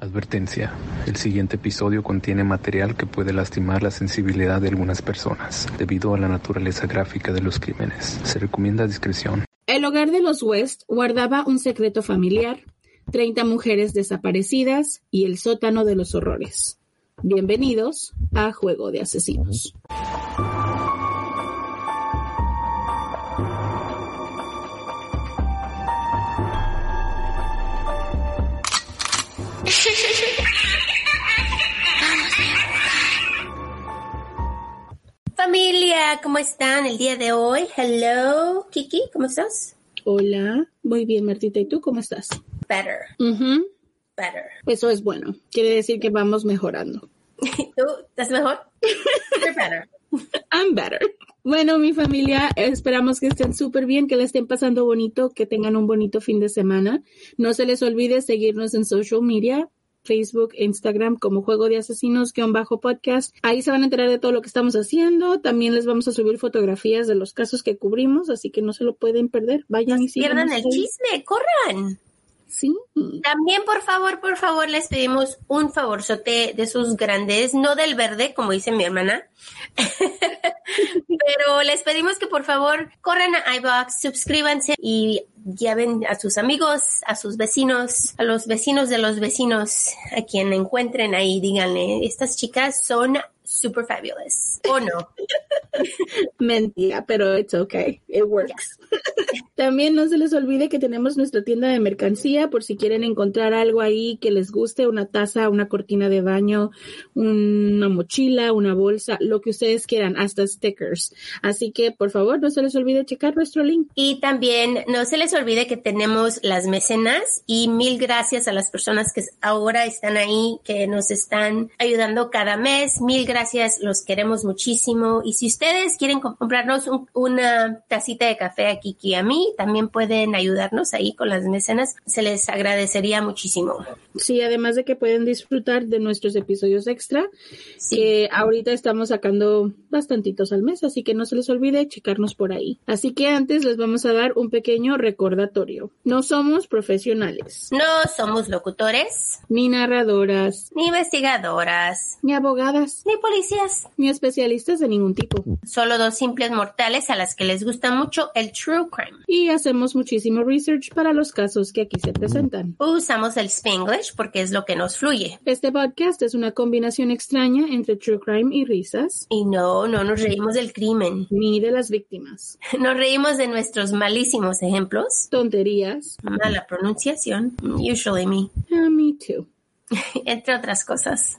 Advertencia. El siguiente episodio contiene material que puede lastimar la sensibilidad de algunas personas debido a la naturaleza gráfica de los crímenes. Se recomienda discreción. El hogar de los West guardaba un secreto familiar, 30 mujeres desaparecidas y el sótano de los horrores. Bienvenidos a Juego de Asesinos. Familia, ¿cómo están el día de hoy? Hello, Kiki, ¿cómo estás? Hola, muy bien, Martita. ¿Y tú cómo estás? Better, Ujú, better. Eso es bueno. Quiere decir que vamos mejorando. ¿Tú estás mejor? You're better. I'm better. Bueno, mi familia, esperamos que estén súper bien, que la estén pasando bonito, que tengan un bonito fin de semana. No se les olvide seguirnos en social media, Facebook, Instagram como Juego de Asesinos, guion bajo podcast. Ahí se van a enterar de todo lo que estamos haciendo. También les vamos a subir fotografías de los casos que cubrimos, así que no se lo pueden perder. Vayan y síganos Pierdan el ahí. chisme, corran. Sí. También, por favor, por favor, les pedimos un favorzote de sus grandes, no del verde, como dice mi hermana, pero les pedimos que por favor corran a iBox, suscríbanse y lleven a sus amigos, a sus vecinos, a los vecinos de los vecinos, a quien encuentren ahí, díganle, estas chicas son super fabulous, ¿o no? Mentira, pero it's okay. It works. También no se les olvide que tenemos nuestra tienda de mercancía por si quieren encontrar algo ahí que les guste, una taza, una cortina de baño, una mochila, una bolsa, lo que ustedes quieran, hasta stickers. Así que por favor no se les olvide checar nuestro link. Y también no se les olvide que tenemos las mecenas y mil gracias a las personas que ahora están ahí, que nos están ayudando cada mes. Mil gracias, los queremos muchísimo. Y si ustedes quieren comp- comprarnos un- una tacita de café a Kiki y a mí, también pueden ayudarnos ahí con las mecenas. Se les agradecería muchísimo. Sí, además de que pueden disfrutar de nuestros episodios extra, que ahorita estamos sacando bastantitos al mes, así que no se les olvide checarnos por ahí. Así que antes les vamos a dar un pequeño recordatorio. No somos profesionales, No somos locutores, ni narradoras, ni investigadoras, ni abogadas, ni policías. ni especialistas de ningún tipo. Solo dos simples mortales a las que les gusta mucho el true crime. Y hacemos muchísimo research para los casos que aquí se presentan. Usamos el Spanglish porque es lo que nos fluye. Este podcast es una combinación extraña entre true crime y risas, Y no, no nos reímos del crimen. ni de las víctimas. Nos reímos de nuestros malísimos ejemplos. Tonterías. Mala pronunciación, usually me, Ah, me too. entre otras cosas.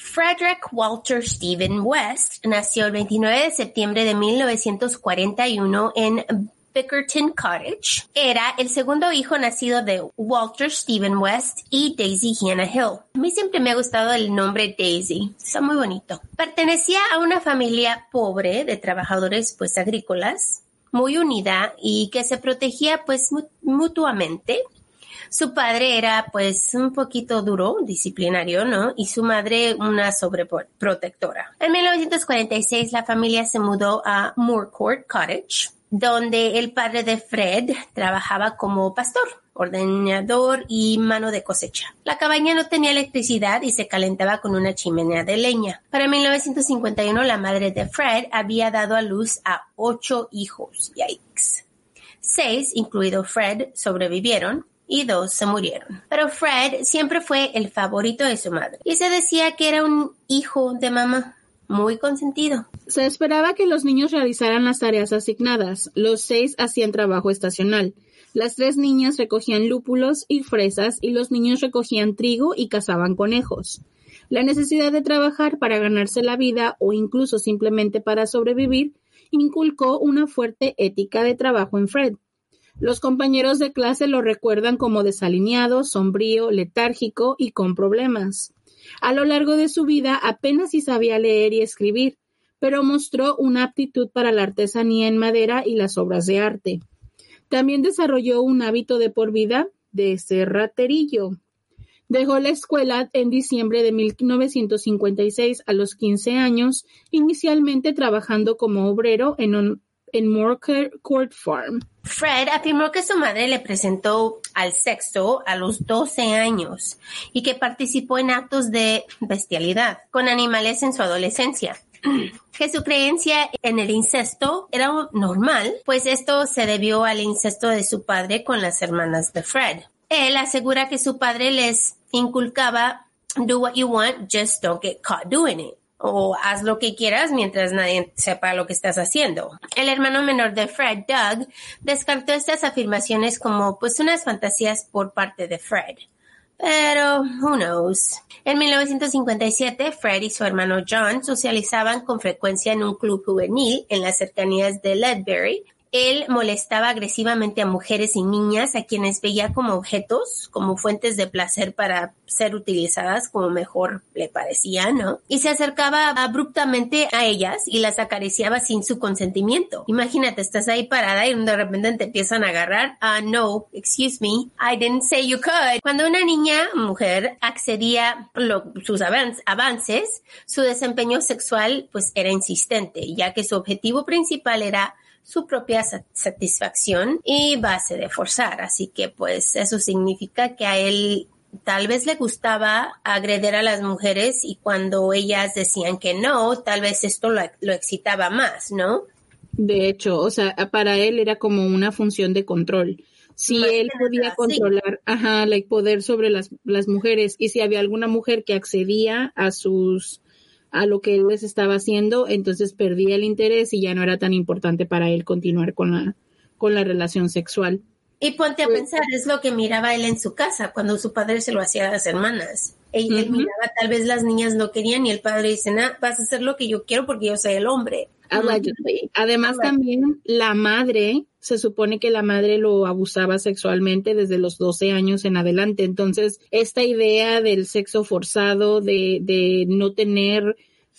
Frederick Walter Stephen West nació el 29 de septiembre de 1941 en Bickerton Cottage. Era el segundo hijo nacido de Walter Stephen West y Daisy Hannah Hill. A mí siempre me ha gustado el nombre Daisy. Está muy bonito. Pertenecía a una familia pobre de trabajadores pues agrícolas, muy unida y que se protegía pues mu- mutuamente. Su padre era pues un poquito duro, disciplinario, ¿no? Y su madre una sobreprotectora. En 1946 la familia se mudó a Moorcourt Cottage, donde el padre de Fred trabajaba como pastor, ordeñador y mano de cosecha. La cabaña no tenía electricidad y se calentaba con una chimenea de leña. Para 1951 la madre de Fred había dado a luz a ocho hijos. Yikes. Seis, incluido Fred, sobrevivieron y dos se murieron. Pero Fred siempre fue el favorito de su madre y se decía que era un hijo de mamá. Muy consentido. Se esperaba que los niños realizaran las tareas asignadas. Los seis hacían trabajo estacional. Las tres niñas recogían lúpulos y fresas y los niños recogían trigo y cazaban conejos. La necesidad de trabajar para ganarse la vida o incluso simplemente para sobrevivir inculcó una fuerte ética de trabajo en Fred. Los compañeros de clase lo recuerdan como desalineado, sombrío, letárgico y con problemas. A lo largo de su vida apenas si sabía leer y escribir, pero mostró una aptitud para la artesanía en madera y las obras de arte. También desarrolló un hábito de por vida de ser raterillo. Dejó la escuela en diciembre de 1956 a los 15 años, inicialmente trabajando como obrero en, en Court Farm. Fred afirmó que su madre le presentó al sexo a los 12 años y que participó en actos de bestialidad con animales en su adolescencia. Que su creencia en el incesto era normal, pues esto se debió al incesto de su padre con las hermanas de Fred. Él asegura que su padre les inculcaba do what you want, just don't get caught doing it o haz lo que quieras mientras nadie sepa lo que estás haciendo. El hermano menor de Fred, Doug, descartó estas afirmaciones como pues unas fantasías por parte de Fred. Pero, who knows. En 1957, Fred y su hermano John socializaban con frecuencia en un club juvenil en las cercanías de Ledbury, él molestaba agresivamente a mujeres y niñas a quienes veía como objetos, como fuentes de placer para ser utilizadas como mejor le parecía, ¿no? Y se acercaba abruptamente a ellas y las acariciaba sin su consentimiento. Imagínate, estás ahí parada y de repente te empiezan a agarrar. Ah, no, excuse me, I didn't say you could. Cuando una niña, mujer, accedía a sus avances, su desempeño sexual pues era insistente, ya que su objetivo principal era su propia satisfacción y base de forzar. Así que pues eso significa que a él tal vez le gustaba agreder a las mujeres y cuando ellas decían que no, tal vez esto lo, excitaba más, ¿no? De hecho, o sea, para él era como una función de control. Si él podía controlar, ajá, el poder sobre las, las mujeres y si había alguna mujer que accedía a sus a lo que él les estaba haciendo, entonces perdía el interés y ya no era tan importante para él continuar con la, con la relación sexual. Y ponte a pensar, es lo que miraba él en su casa cuando su padre se lo hacía a las hermanas. Él, miraba, tal vez las niñas no querían y el padre dice, nah, vas a hacer lo que yo quiero porque yo soy el hombre. Además también la madre, se supone que la madre lo abusaba sexualmente desde los 12 años en adelante. Entonces, esta idea del sexo forzado, de, de no tener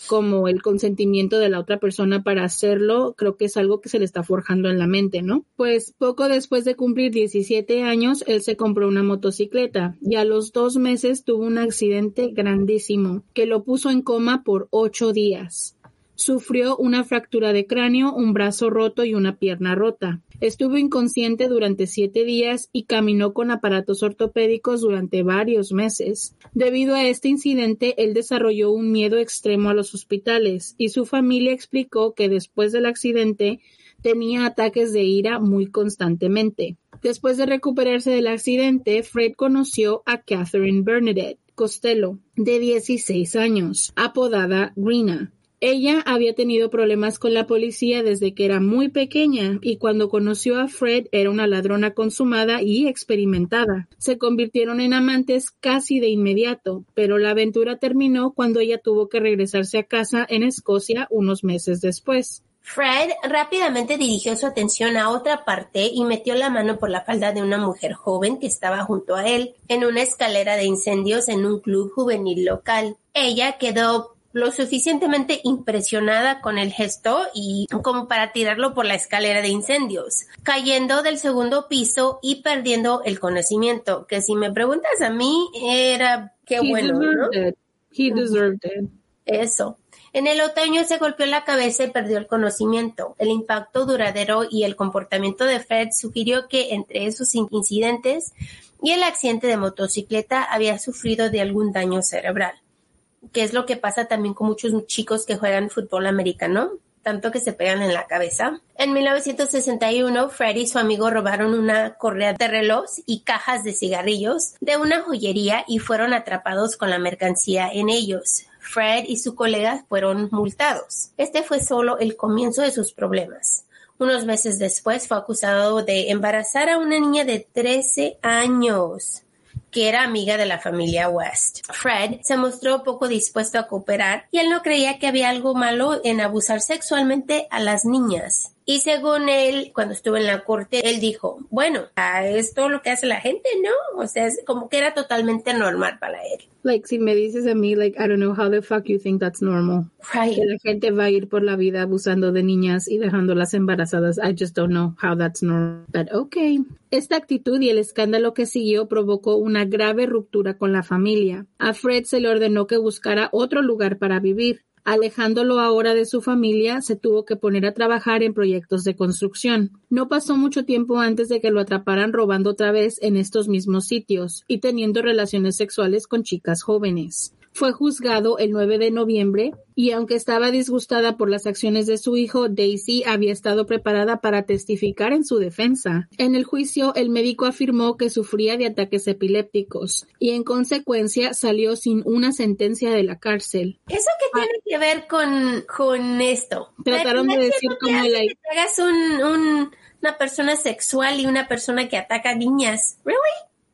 como el consentimiento de la otra persona para hacerlo, creo que es algo que se le está forjando en la mente, ¿no? Pues poco después de cumplir 17 años, él se compró una motocicleta y a los dos meses tuvo un accidente grandísimo que lo puso en coma por ocho días. Sufrió una fractura de cráneo, un brazo roto y una pierna rota. Estuvo inconsciente durante siete días y caminó con aparatos ortopédicos durante varios meses. Debido a este incidente, él desarrolló un miedo extremo a los hospitales y su familia explicó que después del accidente tenía ataques de ira muy constantemente. Después de recuperarse del accidente, Fred conoció a Catherine Bernadette Costello, de 16 años, apodada Grina. Ella había tenido problemas con la policía desde que era muy pequeña y cuando conoció a Fred era una ladrona consumada y experimentada. Se convirtieron en amantes casi de inmediato, pero la aventura terminó cuando ella tuvo que regresarse a casa en Escocia unos meses después. Fred rápidamente dirigió su atención a otra parte y metió la mano por la falda de una mujer joven que estaba junto a él en una escalera de incendios en un club juvenil local. Ella quedó lo suficientemente impresionada con el gesto y como para tirarlo por la escalera de incendios, cayendo del segundo piso y perdiendo el conocimiento, que si me preguntas a mí era qué bueno, ¿no? He deserved it. Eso. En el otoño se golpeó la cabeza y perdió el conocimiento. El impacto duradero y el comportamiento de Fred sugirió que entre esos incidentes y el accidente de motocicleta había sufrido de algún daño cerebral que es lo que pasa también con muchos chicos que juegan fútbol americano, tanto que se pegan en la cabeza. En 1961, Fred y su amigo robaron una correa de reloj y cajas de cigarrillos de una joyería y fueron atrapados con la mercancía en ellos. Fred y su colega fueron multados. Este fue solo el comienzo de sus problemas. Unos meses después fue acusado de embarazar a una niña de 13 años que era amiga de la familia West. Fred se mostró poco dispuesto a cooperar y él no creía que había algo malo en abusar sexualmente a las niñas Y según él, cuando estuvo en la corte, él dijo, bueno, es todo lo que hace la gente, ¿no? O sea, es como que era totalmente normal para él. Like, si me dices a mí, like, I don't know how the fuck you think that's normal. Right. Que la gente va a ir por la vida abusando de niñas y dejándolas embarazadas. I just don't know how that's normal. But okay. Esta actitud y el escándalo que siguió provocó una grave ruptura con la familia. A Fred se le ordenó que buscara otro lugar para vivir. Alejándolo ahora de su familia, se tuvo que poner a trabajar en proyectos de construcción. No pasó mucho tiempo antes de que lo atraparan robando otra vez en estos mismos sitios y teniendo relaciones sexuales con chicas jóvenes. Fue juzgado el 9 de noviembre y aunque estaba disgustada por las acciones de su hijo, Daisy había estado preparada para testificar en su defensa. En el juicio, el médico afirmó que sufría de ataques epilépticos y en consecuencia salió sin una sentencia de la cárcel. ¿Eso qué tiene que ver con, con esto? Trataron de decir como la... Que hagas un, un- una persona sexual y una persona que ataca niñas. ¿Really?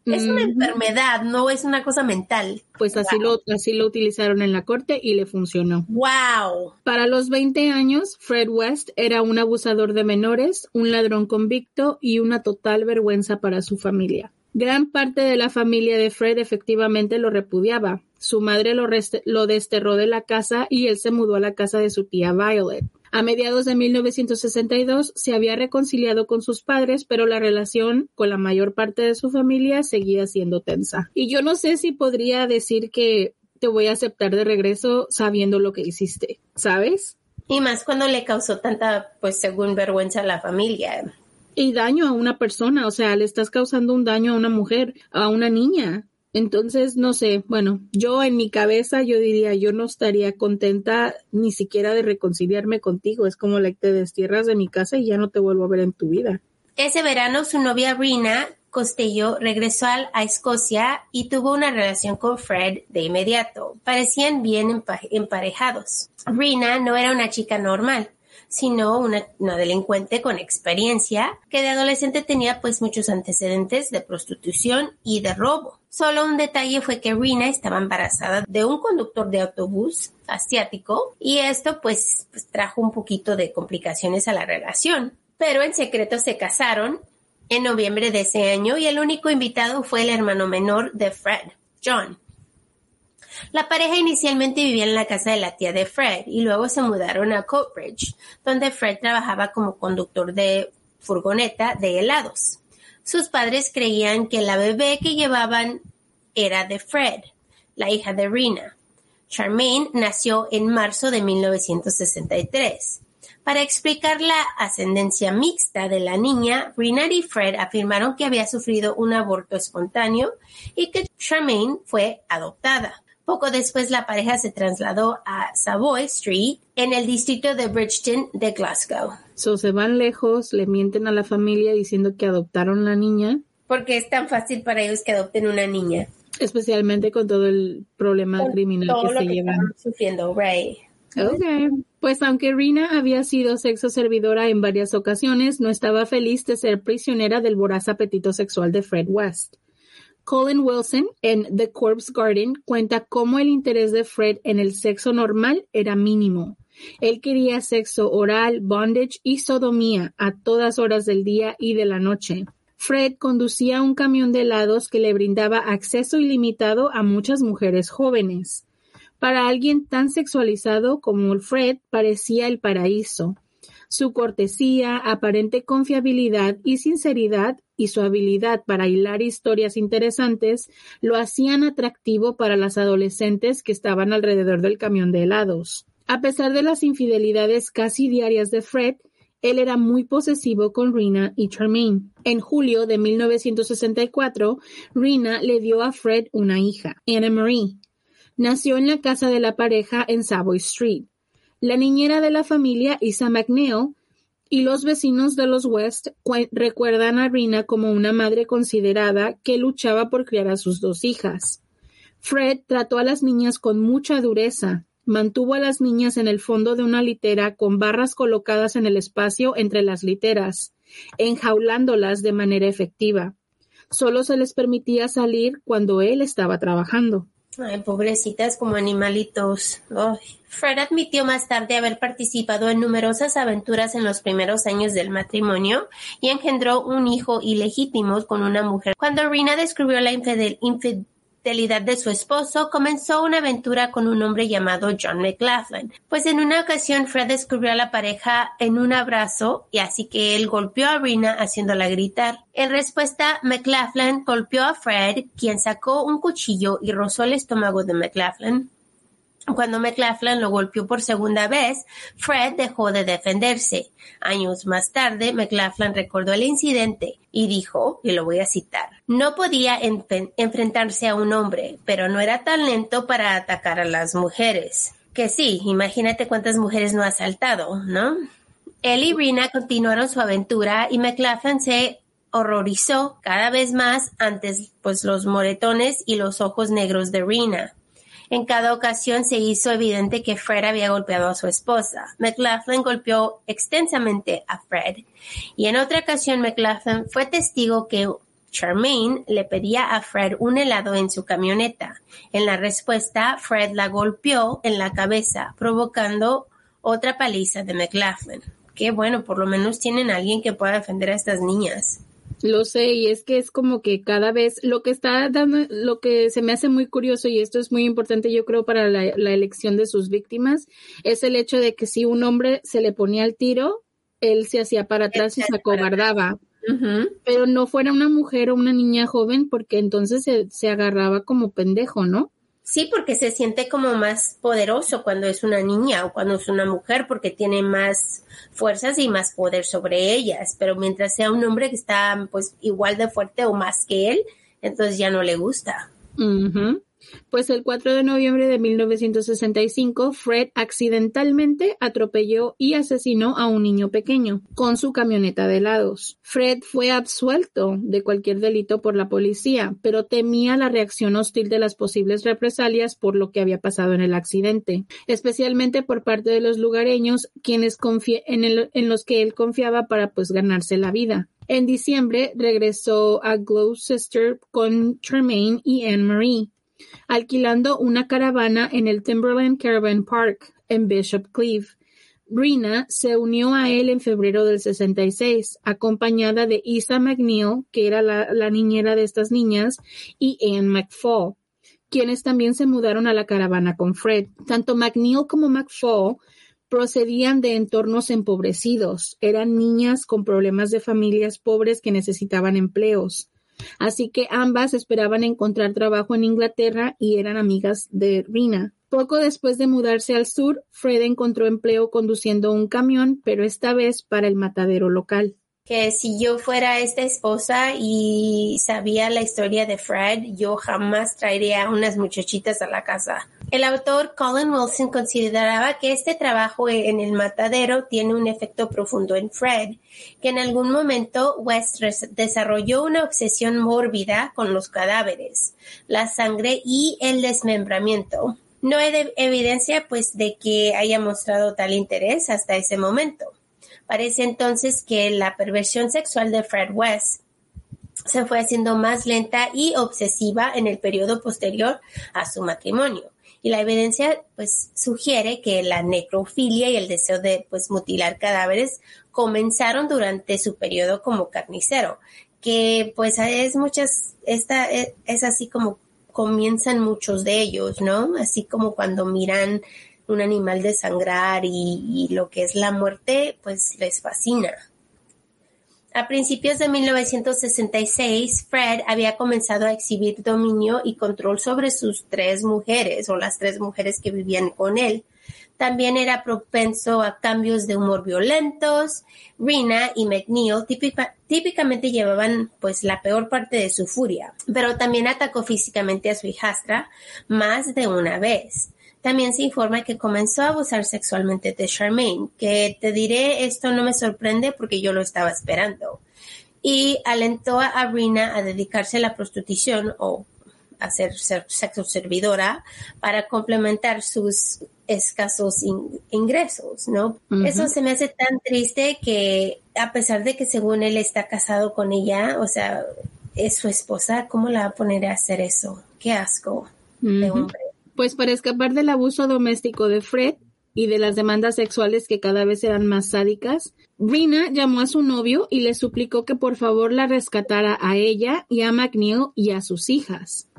Es una enfermedad, no es una cosa mental. pues así lo, así lo utilizaron en la corte y le funcionó. Wow. Para los 20 años, Fred West era un abusador de menores, un ladrón convicto y una total vergüenza para su familia. Gran parte de la familia de Fred efectivamente lo repudiaba. Su madre lo, lo desterró de la casa y él se mudó a la casa de su tía Violet. A mediados de 1962 se había reconciliado con sus padres, pero la relación con la mayor parte de su familia seguía siendo tensa. Y yo no sé si podría decir que te voy a aceptar de regreso sabiendo lo que hiciste, ¿sabes? Y más cuando le causó tanta, pues según vergüenza a la familia. Y daño a una persona, o sea, le estás causando un daño a una mujer, a una niña. Entonces, no sé, bueno, yo en mi cabeza yo diría, yo no estaría contenta ni siquiera de reconciliarme contigo. Es como la que te destierras de mi casa y ya no te vuelvo a ver en tu vida. Ese verano su novia Rina Costello regresó a Escocia y tuvo una relación con Fred de inmediato. Parecían bien empa- emparejados. Rina no era una chica normal, sino una, una delincuente con experiencia que de adolescente tenía pues muchos antecedentes de prostitución y de robo. Solo un detalle fue que Rina estaba embarazada de un conductor de autobús asiático y esto pues, pues trajo un poquito de complicaciones a la relación. Pero en secreto se casaron en noviembre de ese año y el único invitado fue el hermano menor de Fred, John. La pareja inicialmente vivía en la casa de la tía de Fred y luego se mudaron a Coatbridge, donde Fred trabajaba como conductor de furgoneta de helados. Sus padres creían que la bebé que llevaban era de Fred, la hija de Rina. Charmaine nació en marzo de 1963. Para explicar la ascendencia mixta de la niña, Rina y Fred afirmaron que había sufrido un aborto espontáneo y que Charmaine fue adoptada. Poco después la pareja se trasladó a Savoy Street en el distrito de Bridgeton de Glasgow. So se van lejos, le mienten a la familia diciendo que adoptaron la niña, Porque es tan fácil para ellos que adopten una niña. especialmente con todo el problema Con criminal todo que lo se que llevan. sufriendo, right. Okay. Pues aunque Rina había sido sexo servidora en varias ocasiones, no estaba feliz de ser prisionera del voraz apetito sexual de Fred West. Colin Wilson en The Corpse Garden cuenta cómo el interés de Fred en el sexo normal era mínimo. Él quería sexo oral, bondage y sodomía a todas horas del día y de la noche. Fred conducía un camión de helados que le brindaba acceso ilimitado a muchas mujeres jóvenes. Para alguien tan sexualizado como Fred parecía el paraíso. Su cortesía, aparente confiabilidad y sinceridad y su habilidad para hilar historias interesantes lo hacían atractivo para las adolescentes que estaban alrededor del camión de helados. A pesar de las infidelidades casi diarias de Fred, él era muy posesivo con Rina y Charmaine. En julio de 1964, Rina le dio a Fred una hija, Anna Marie. Nació en la casa de la pareja en Savoy Street. La niñera de la familia, Isa McNeil, y los vecinos de los West cue- recuerdan a Rina como una madre considerada que luchaba por criar a sus dos hijas. Fred trató a las niñas con mucha dureza. Mantuvo a las niñas en el fondo de una litera con barras colocadas en el espacio entre las literas, enjaulándolas de manera efectiva. Solo se les permitía salir cuando él estaba trabajando. Ay, pobrecitas como animalitos. Fred admitió más tarde haber participado en numerosas aventuras en los primeros años del matrimonio y engendró un hijo ilegítimo con una mujer. Cuando Rina descubrió la infidel de su esposo, comenzó una aventura con un hombre llamado John McLaughlin. Pues en una ocasión Fred descubrió a la pareja en un abrazo y así que él golpeó a Rina haciéndola gritar. En respuesta, McLaughlin golpeó a Fred, quien sacó un cuchillo y rozó el estómago de McLaughlin. Cuando McLaughlin lo golpeó por segunda vez, Fred dejó de defenderse. Años más tarde, McLaughlin recordó el incidente y dijo, y lo voy a citar, no podía enfrentarse a un hombre, pero no era tan lento para atacar a las mujeres. Que sí, imagínate cuántas mujeres no ha asaltado, ¿no? Él y Rina continuaron su aventura y McLaughlin se horrorizó cada vez más ante pues, los moretones y los ojos negros de Rina. En cada ocasión se hizo evidente que Fred había golpeado a su esposa. McLaughlin golpeó extensamente a Fred. Y en otra ocasión McLaughlin fue testigo que Charmaine le pedía a Fred un helado en su camioneta. En la respuesta, Fred la golpeó en la cabeza, provocando otra paliza de McLaughlin. Qué bueno, por lo menos tienen alguien que pueda defender a estas niñas. Lo sé, y es que es como que cada vez lo que está dando, lo que se me hace muy curioso, y esto es muy importante, yo creo, para la, elección de sus víctimas, es el hecho de que si un hombre se le ponía el tiro, él se hacía para atrás y se acobardaba. Pero no fuera una mujer o una niña joven, porque entonces se, se agarraba como pendejo, ¿no? Sí, porque se siente como más poderoso cuando es una niña o cuando es una mujer, porque tiene más fuerzas y más poder sobre ellas. Pero mientras sea un hombre que está pues igual de fuerte o más que él, entonces ya no le gusta. Pues el 4 de noviembre de 1965, Fred accidentalmente atropelló y asesinó a un niño pequeño con su camioneta de helados. Fred fue absuelto de cualquier delito por la policía, pero temía la reacción hostil de las posibles represalias por lo que había pasado en el accidente, especialmente por parte de los lugareños quienes en, en los que él confiaba para pues ganarse la vida. En diciembre regresó a Gloucester con Tremaine y Anne Marie alquilando una caravana en el Timberland Caravan Park en Bishop Cleeve. Rina se unió a él en febrero del 66, acompañada de Isa McNeil, que era la, niñera de estas niñas, y Anne McFall, quienes también se mudaron a la caravana con Fred. Tanto McNeil como McFall procedían de entornos empobrecidos, eran niñas con problemas de familias pobres que necesitaban empleos. Así que ambas esperaban encontrar trabajo en Inglaterra y eran amigas de Rina. Poco después de mudarse al sur, Fred encontró empleo conduciendo un camión, pero esta vez para el matadero local que si yo fuera esta esposa y sabía la historia de Fred, yo jamás traería unas muchachitas a la casa. El autor Colin Wilson consideraba que este trabajo en el matadero tiene un efecto profundo en Fred, que en algún momento West desarrolló una obsesión mórbida con los cadáveres, la sangre y el desmembramiento. No hay evidencia pues de que haya mostrado tal interés hasta ese momento. Parece entonces que la perversión sexual de Fred West se fue haciendo más lenta y obsesiva en el periodo posterior a su matrimonio. Y la evidencia pues sugiere que la necrofilia y el deseo de pues mutilar cadáveres comenzaron durante su periodo como carnicero, que pues es muchas, esta es, es así como comienzan muchos de ellos, ¿no? Así como cuando miran un animal desangrar y, y lo que es la muerte, pues les fascina. A principios de 1966, Fred había comenzado a exhibir dominio y control sobre sus tres mujeres o las tres mujeres que vivían con él. También era propenso a cambios de humor violentos. Rina y McNeil típicamente llevaban pues la peor parte de su furia, pero también atacó físicamente a su hijastra más de una vez. También se informa que comenzó a abusar sexualmente de Charmaine, que te diré, esto no me sorprende porque yo lo estaba esperando. Y alentó a Rina a dedicarse a la prostitución o a ser sexo servidora para complementar sus escasos ingresos, ¿no? Eso se me hace tan triste que a pesar de que según él está casado con ella, o sea, es su esposa, ¿cómo la va a poner a hacer eso? Qué asco. de hombre. Pues para escapar del abuso doméstico de Fred y de las demandas sexuales que cada vez eran más sádicas, Rina llamó a su novio y le suplicó que por favor la rescatara a ella y a McNeil y a sus hijas.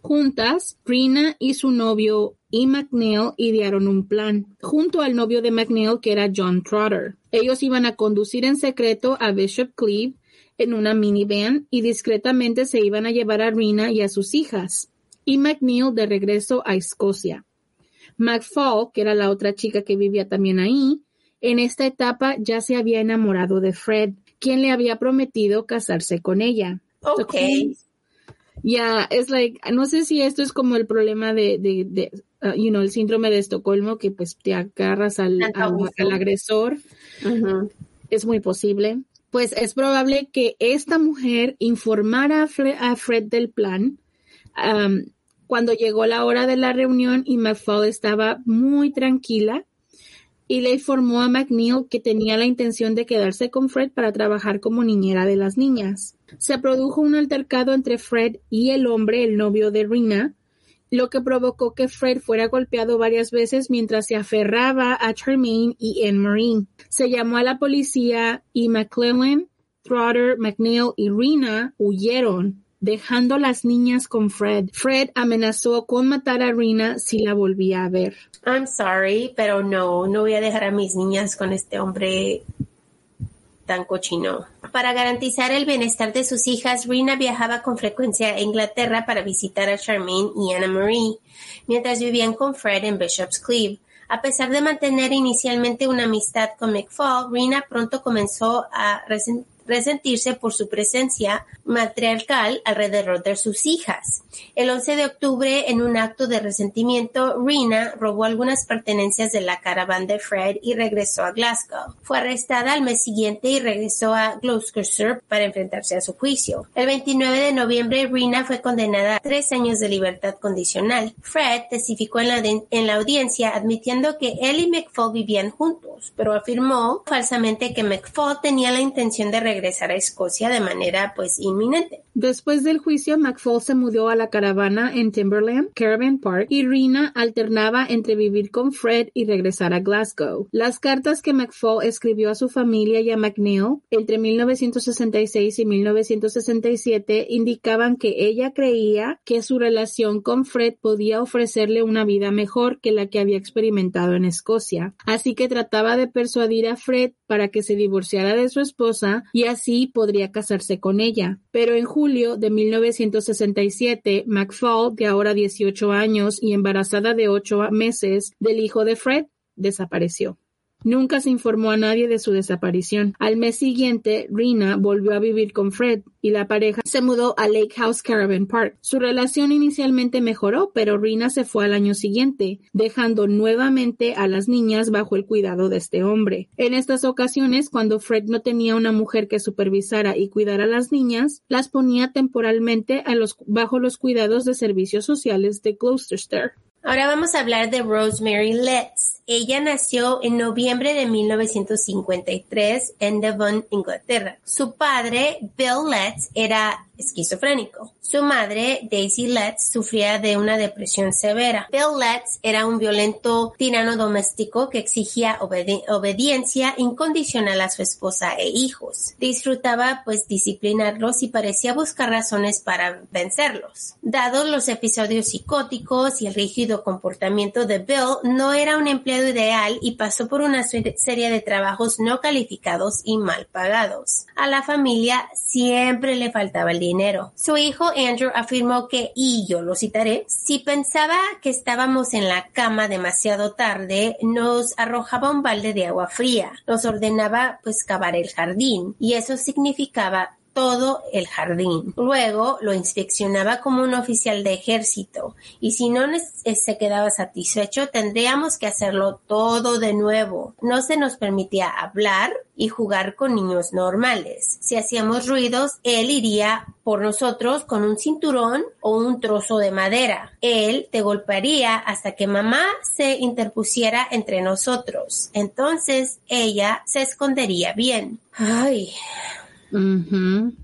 Juntas, Rina y su novio y McNeil idearon un plan, junto al novio de McNeil que era John Trotter. Ellos iban a conducir en secreto a Bishop Cleve en una minivan y discretamente se iban a llevar a Rina y a sus hijas, y McNeil de regreso a Escocia. McFall, que era la otra chica que vivía también ahí, en esta etapa ya se había enamorado de Fred, quien le había prometido casarse con ella. Ok. Ya, es like, no sé si esto es como el problema de, de, de uh, you know, el síndrome de Estocolmo, que pues te agarras al, al, agresor. Es muy posible. Pues es probable que esta mujer informara a Fred, a Fred del plan um, cuando llegó la hora de la reunión y McFall estaba muy tranquila y le informó a McNeil que tenía la intención de quedarse con Fred para trabajar como niñera de las niñas. Se produjo un altercado entre Fred y el hombre, el novio de Rina, lo que provocó que Fred fuera golpeado varias veces mientras se aferraba a Charmaine y Anne-Marie. Se llamó a la policía y McClellan, Trotter, McNeil y Rina huyeron, dejando las niñas con Fred. Fred amenazó con matar a Rina si la volvía a ver. I'm sorry, pero no, no voy a dejar a mis niñas con este hombre tan cochino. Para garantizar el bienestar de sus hijas, Rina viajaba con frecuencia a Inglaterra para visitar a Charmaine y Anna Marie, mientras vivían con Fred en Bishop's Cleeve. A pesar de mantener inicialmente una amistad con McFall, Rina pronto comenzó a resen- resentirse por su presencia matriarcal alrededor de sus hijas. El 11 de octubre, en un acto de resentimiento, Rina robó algunas pertenencias de la caravana de Fred y regresó a Glasgow. Fue arrestada al mes siguiente y regresó a Gloucestershire para enfrentarse a su juicio. El 29 de noviembre, Rina fue condenada a tres años de libertad condicional. Fred testificó en la, en la audiencia admitiendo que él y McFall vivían juntos, pero afirmó falsamente que McFall tenía la intención de a Escocia de manera pues inminente. Después del juicio, McFall se mudó a la caravana en Timberland, Caravan Park, y Rina alternaba entre vivir con Fred y regresar a Glasgow. Las cartas que McFall escribió a su familia y a McNeil entre 1966 y 1967 indicaban que ella creía que su relación con Fred podía ofrecerle una vida mejor que la que había experimentado en Escocia. Así que trataba de persuadir a Fred para que se divorciara de su esposa y así podría casarse con ella. Pero en julio de 1967, McFall, de ahora 18 años y embarazada de 8 meses del hijo de Fred, desapareció. Nunca se informó a nadie de su desaparición. Al mes siguiente, Rina volvió a vivir con Fred y la pareja se mudó a Lake House Caravan Park. Su relación inicialmente mejoró, pero Rina se fue al año siguiente, dejando nuevamente a las niñas bajo el cuidado de este hombre. En estas ocasiones, cuando Fred no tenía una mujer que supervisara y cuidara a las niñas, las ponía temporalmente bajo los cuidados de servicios sociales de Gloucester. Ahora vamos a hablar de Rosemary Letts. Ella nació en noviembre de 1953 en Devon, Inglaterra. Su padre, Bill Letts, era esquizofrénico. Su madre, Daisy Letts, sufría de una depresión severa. Bill Letts era un violento tirano doméstico que exigía obedi- obediencia incondicional a su esposa e hijos. Disfrutaba pues disciplinarlos y parecía buscar razones para vencerlos. Dados los episodios psicóticos y el rígido comportamiento de Bill, no era un empleado ideal y pasó por una se- serie de trabajos no calificados y mal pagados. A la familia siempre le faltaba el dinero. Su hijo Andrew afirmó que, y yo lo citaré, si pensaba que estábamos en la cama demasiado tarde, nos arrojaba un balde de agua fría, nos ordenaba pues cavar el jardín, y eso significaba todo el jardín. Luego lo inspeccionaba como un oficial de ejército y si no eh, se quedaba satisfecho tendríamos que hacerlo todo de nuevo. No se nos permitía hablar y jugar con niños normales. Si hacíamos ruidos, él iría por nosotros con un cinturón o un trozo de madera. Él te golpearía hasta que mamá se interpusiera entre nosotros. Entonces ella se escondería bien. Ay,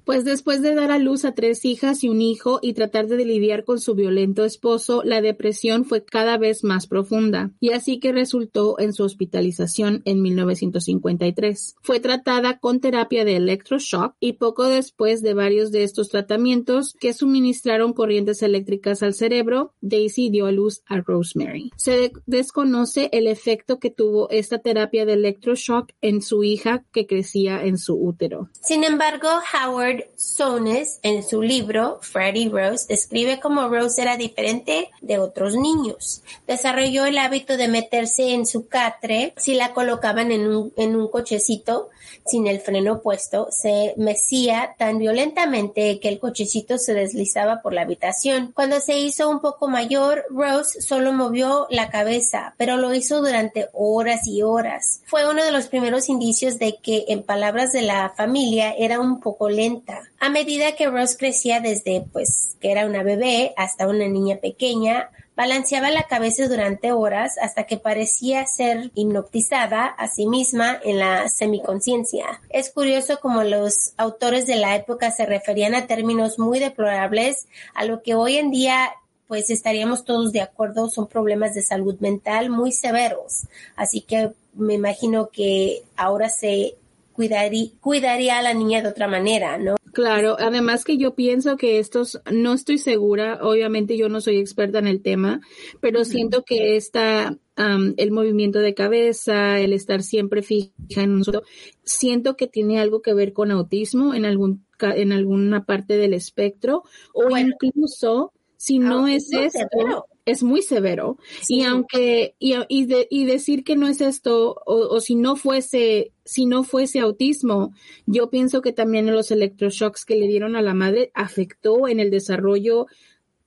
Pues después de dar a luz a tres hijas y un hijo y tratar de lidiar con su violento esposo, la depresión fue cada vez más profunda y así que resultó en su hospitalización en 1953. Fue tratada con terapia de electroshock y poco después de varios de estos tratamientos que suministraron corrientes eléctricas al cerebro, Daisy dio a luz a Rosemary. Se desconoce el efecto que tuvo esta terapia de electroshock en su hija que crecía en su útero. Sin embargo, Howard Sones en su libro Freddie Rose describe cómo Rose era diferente de otros niños. Desarrolló el hábito de meterse en su catre si la colocaban en un, en un cochecito sin el freno puesto, se mecía tan violentamente que el cochecito se deslizaba por la habitación. Cuando se hizo un poco mayor, Rose solo movió la cabeza, pero lo hizo durante horas y horas. Fue uno de los primeros indicios de que, en palabras de la familia, era un poco lenta. A medida que Rose crecía desde pues que era una bebé hasta una niña pequeña, balanceaba la cabeza durante horas hasta que parecía ser hipnotizada a sí misma en la semiconciencia. Es curioso como los autores de la época se referían a términos muy deplorables a lo que hoy en día pues estaríamos todos de acuerdo, son problemas de salud mental muy severos. Así que me imagino que ahora se cuidaría, cuidaría a la niña de otra manera, ¿no? Claro, además que yo pienso que estos, no estoy segura, obviamente yo no soy experta en el tema, pero siento que esta, el movimiento de cabeza, el estar siempre fija en un solo, siento que tiene algo que ver con autismo en algún, en alguna parte del espectro, o incluso si no es esto, es muy severo. Y aunque, y, y, decir que no es esto, o, si no fuese, si no fuese autismo, yo pienso que también los electroshocks que le dieron a la madre afectó en el desarrollo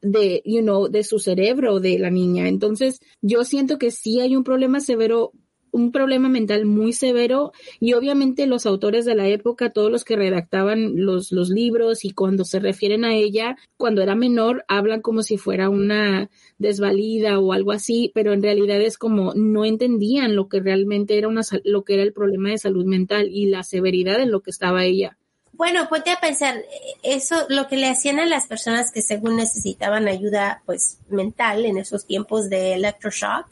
de, you know, de su cerebro de la niña. Entonces, yo siento que sí hay un problema severo un problema mental muy severo y obviamente los autores de la época, todos los que redactaban los, los libros y cuando se refieren a ella, cuando era menor, hablan como si fuera una desvalida o algo así, pero en realidad es como no entendían lo que realmente era una, lo que era el problema de salud mental y la severidad en lo que estaba ella. Bueno, ponte a pensar, eso lo que le hacían a las personas que según necesitaban ayuda pues mental en esos tiempos de electroshock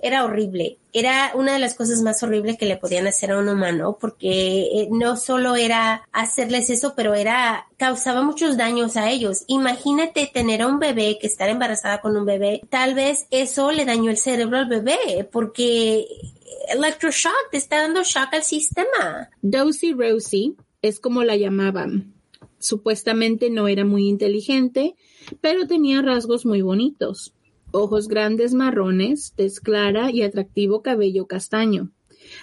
era horrible. Era una de las cosas más horribles que le podían hacer a un humano porque eh, no solo era hacerles eso, pero era causaba muchos daños a ellos. Imagínate tener a un bebé que estar embarazada con un bebé, tal vez eso le dañó el cerebro al bebé porque electroshock te está dando shock al sistema. Dosey Rosie es como la llamaban. Supuestamente no era muy inteligente, pero tenía rasgos muy bonitos. Ojos grandes marrones, tez clara y atractivo cabello castaño.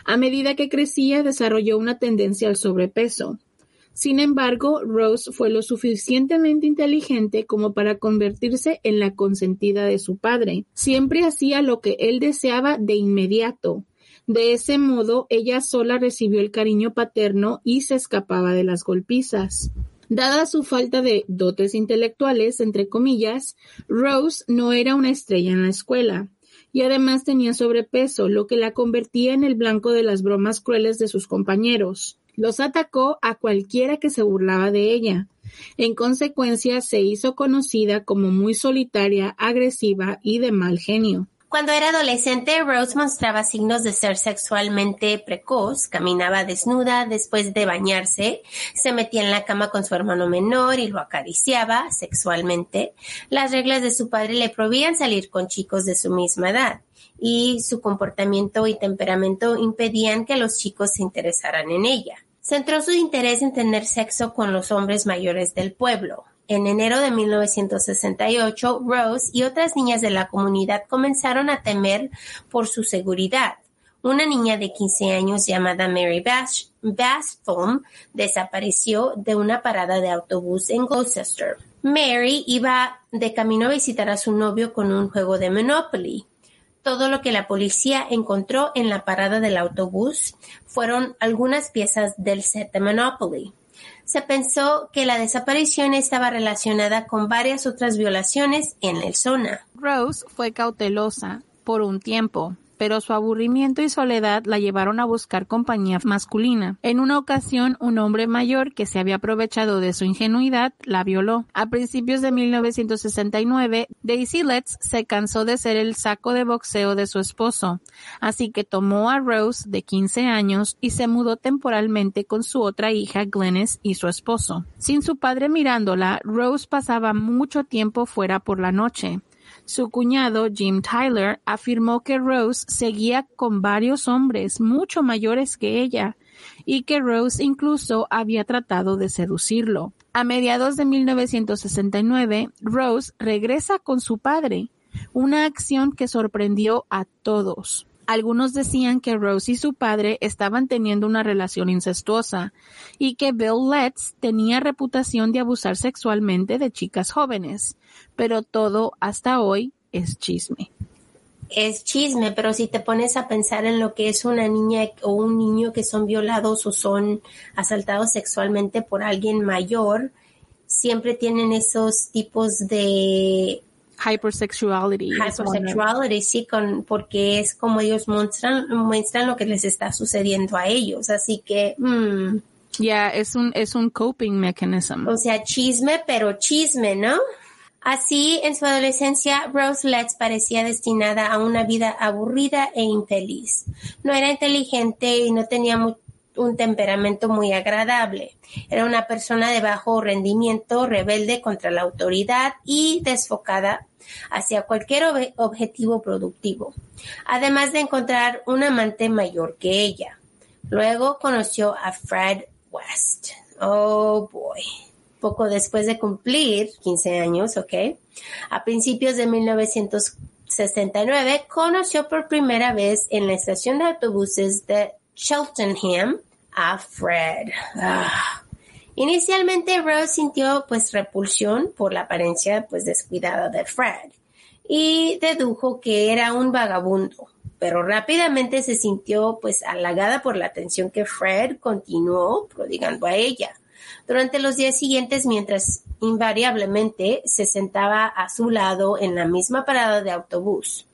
A medida que crecía desarrolló una tendencia al sobrepeso. Sin embargo, Rose fue lo suficientemente inteligente como para convertirse en la consentida de su padre. Siempre hacía lo que él deseaba de inmediato, de ese modo, ella sola recibió el cariño paterno y se escapaba de las golpizas. Dada su falta de dotes intelectuales, entre comillas, Rose no era una estrella en la escuela y además tenía sobrepeso, lo que la convertía en el blanco de las bromas crueles de sus compañeros. Los atacó a cualquiera que se burlaba de ella. En consecuencia, se hizo conocida como muy solitaria, agresiva y de mal genio. Cuando era adolescente, Rose mostraba signos de ser sexualmente precoz, caminaba desnuda después de bañarse, se metía en la cama con su hermano menor y lo acariciaba sexualmente. Las reglas de su padre le prohibían salir con chicos de su misma edad y su comportamiento y temperamento impedían que los chicos se interesaran en ella. Centró su interés en tener sexo con los hombres mayores del pueblo. En enero de 1968, Rose y otras niñas de la comunidad comenzaron a temer por su seguridad. Una niña de 15 años llamada Mary Bascom desapareció de una parada de autobús en Gloucester. Mary iba de camino a visitar a su novio con un juego de Monopoly. Todo lo que la policía encontró en la parada del autobús fueron algunas piezas del set de Monopoly se pensó que la desaparición estaba relacionada con varias otras violaciones en el zona. Rose fue cautelosa por un tiempo, pero su aburrimiento y soledad la llevaron a buscar compañía masculina. En una ocasión, un hombre mayor que se había aprovechado de su ingenuidad la violó. A principios de 1969, Daisy Letts se cansó de ser el saco de boxeo de su esposo, así que tomó a Rose, de 15 años, y se mudó temporalmente con su otra hija Glennis y su esposo. Sin su padre mirándola, Rose pasaba mucho tiempo fuera por la noche. Su cuñado, Jim Tyler, afirmó que Rose seguía con varios hombres mucho mayores que ella y que Rose incluso había tratado de seducirlo. A mediados de 1969, Rose regresa con su padre, una acción que sorprendió a todos. Algunos decían que Rose y su padre estaban teniendo una relación incestuosa y que Bill Letts tenía reputación de abusar sexualmente de chicas jóvenes, pero todo hasta hoy es chisme. Es chisme, pero si te pones a pensar en lo que es una niña o un niño que son violados o son asaltados sexualmente por alguien mayor, siempre tienen esos tipos de hypersexuality. Hypersexuality, sí, con, porque es como ellos muestran, muestran lo que les está sucediendo a ellos. Así que, mm. Ya, es un, es un coping mechanism. O sea, chisme, pero chisme, ¿no? Así, en su adolescencia, Rose Letts parecía destinada a una vida aburrida e infeliz. No era inteligente y no tenía un temperamento muy agradable. Era una persona de bajo rendimiento, rebelde contra la autoridad y desfocada hacia cualquier objetivo productivo, además de encontrar un amante mayor que ella. Luego conoció a Fred West. Oh boy. Poco después de cumplir 15 años, ¿ok? A principios de 1969 conoció por primera vez en la estación de autobuses de Cheltenham a Fred. Ah. Inicialmente Rose sintió pues repulsión por la apariencia pues descuidada de Fred y dedujo que era un vagabundo, pero rápidamente se sintió pues halagada por la atención que Fred continuó prodigando a ella. Durante los días siguientes, mientras invariablemente se sentaba a su lado en la misma parada de autobús,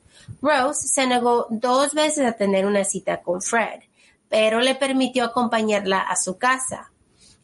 Rose se negó dos veces a tener una cita con Fred, pero le permitió acompañarla a su casa.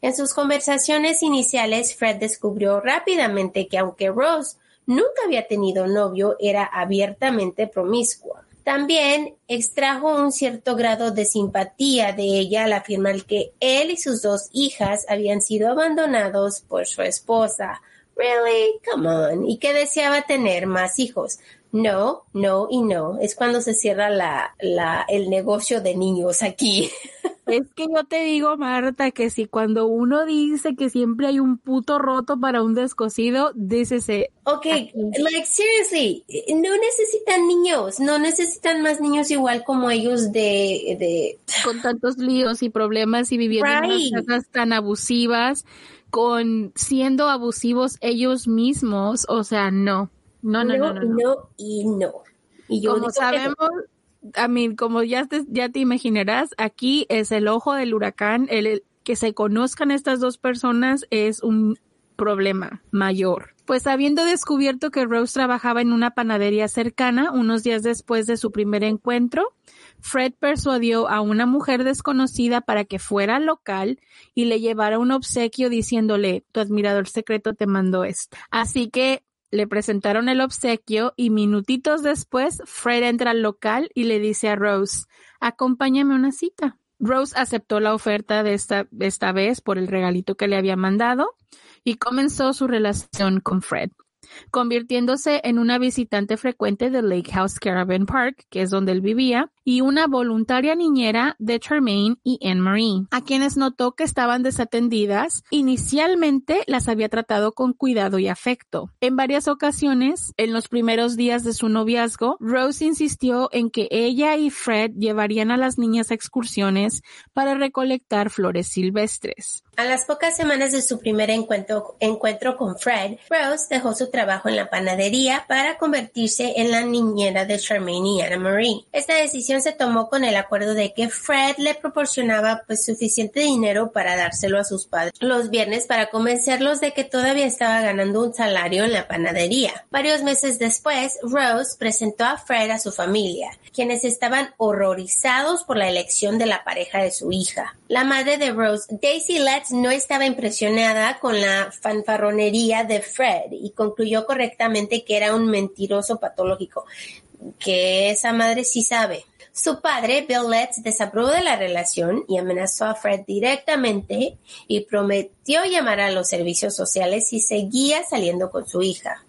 En sus conversaciones iniciales, Fred descubrió rápidamente que aunque Rose nunca había tenido novio, era abiertamente promiscua. También extrajo un cierto grado de simpatía de ella al afirmar que él y sus dos hijas habían sido abandonados por su esposa. Really? Come on. Y que deseaba tener más hijos. No, no y no. Es cuando se cierra la, la, el negocio de niños aquí. Es que yo te digo, Marta, que si cuando uno dice que siempre hay un puto roto para un descosido, dícese. Ok, like seriously, no necesitan niños, no necesitan más niños igual como ellos de, de... con tantos líos y problemas y viviendo en unas casas tan abusivas, con siendo abusivos ellos mismos, o sea, no. No, no, no, no. No, y no. Y yo como sabemos, a mí, como ya te, ya te imaginarás, aquí es el ojo del huracán, el, que se conozcan estas dos personas es un problema mayor. Pues habiendo descubierto que Rose trabajaba en una panadería cercana unos días después de su primer encuentro, Fred persuadió a una mujer desconocida para que fuera local y le llevara un obsequio diciéndole, tu admirador secreto te mandó esto. Así que le presentaron el obsequio y minutitos después Fred entra al local y le dice a Rose, acompáñame a una cita. Rose aceptó la oferta de esta, esta vez por el regalito que le había mandado y comenzó su relación con Fred convirtiéndose en una visitante frecuente de Lake House Caravan Park, que es donde él vivía, y una voluntaria niñera de Charmaine y Anne Marie, a quienes notó que estaban desatendidas. Inicialmente las había tratado con cuidado y afecto. En varias ocasiones, en los primeros días de su noviazgo, Rose insistió en que ella y Fred llevarían a las niñas a excursiones para recolectar flores silvestres. A las pocas semanas de su primer encuentro, con Fred, Rose dejó su trabajo en la panadería para convertirse en la niñera de Charmaine y Anna Marie. Esta decisión se tomó con el acuerdo de que Fred le proporcionaba pues suficiente dinero para dárselo a sus padres los viernes para convencerlos de que todavía estaba ganando un salario en la panadería. Varios meses después, Rose presentó a Fred a su familia, quienes estaban horrorizados por la elección de la pareja de su hija. La madre de Rose, Daisy Letts, no estaba impresionada con la fanfarronería de Fred y concluyó correctamente que era un mentiroso patológico, que esa madre sí sabe. Su padre, Bill Letts, desaprobó de la relación y amenazó a Fred directamente y prometió llamar a los servicios sociales si seguía saliendo con su hija.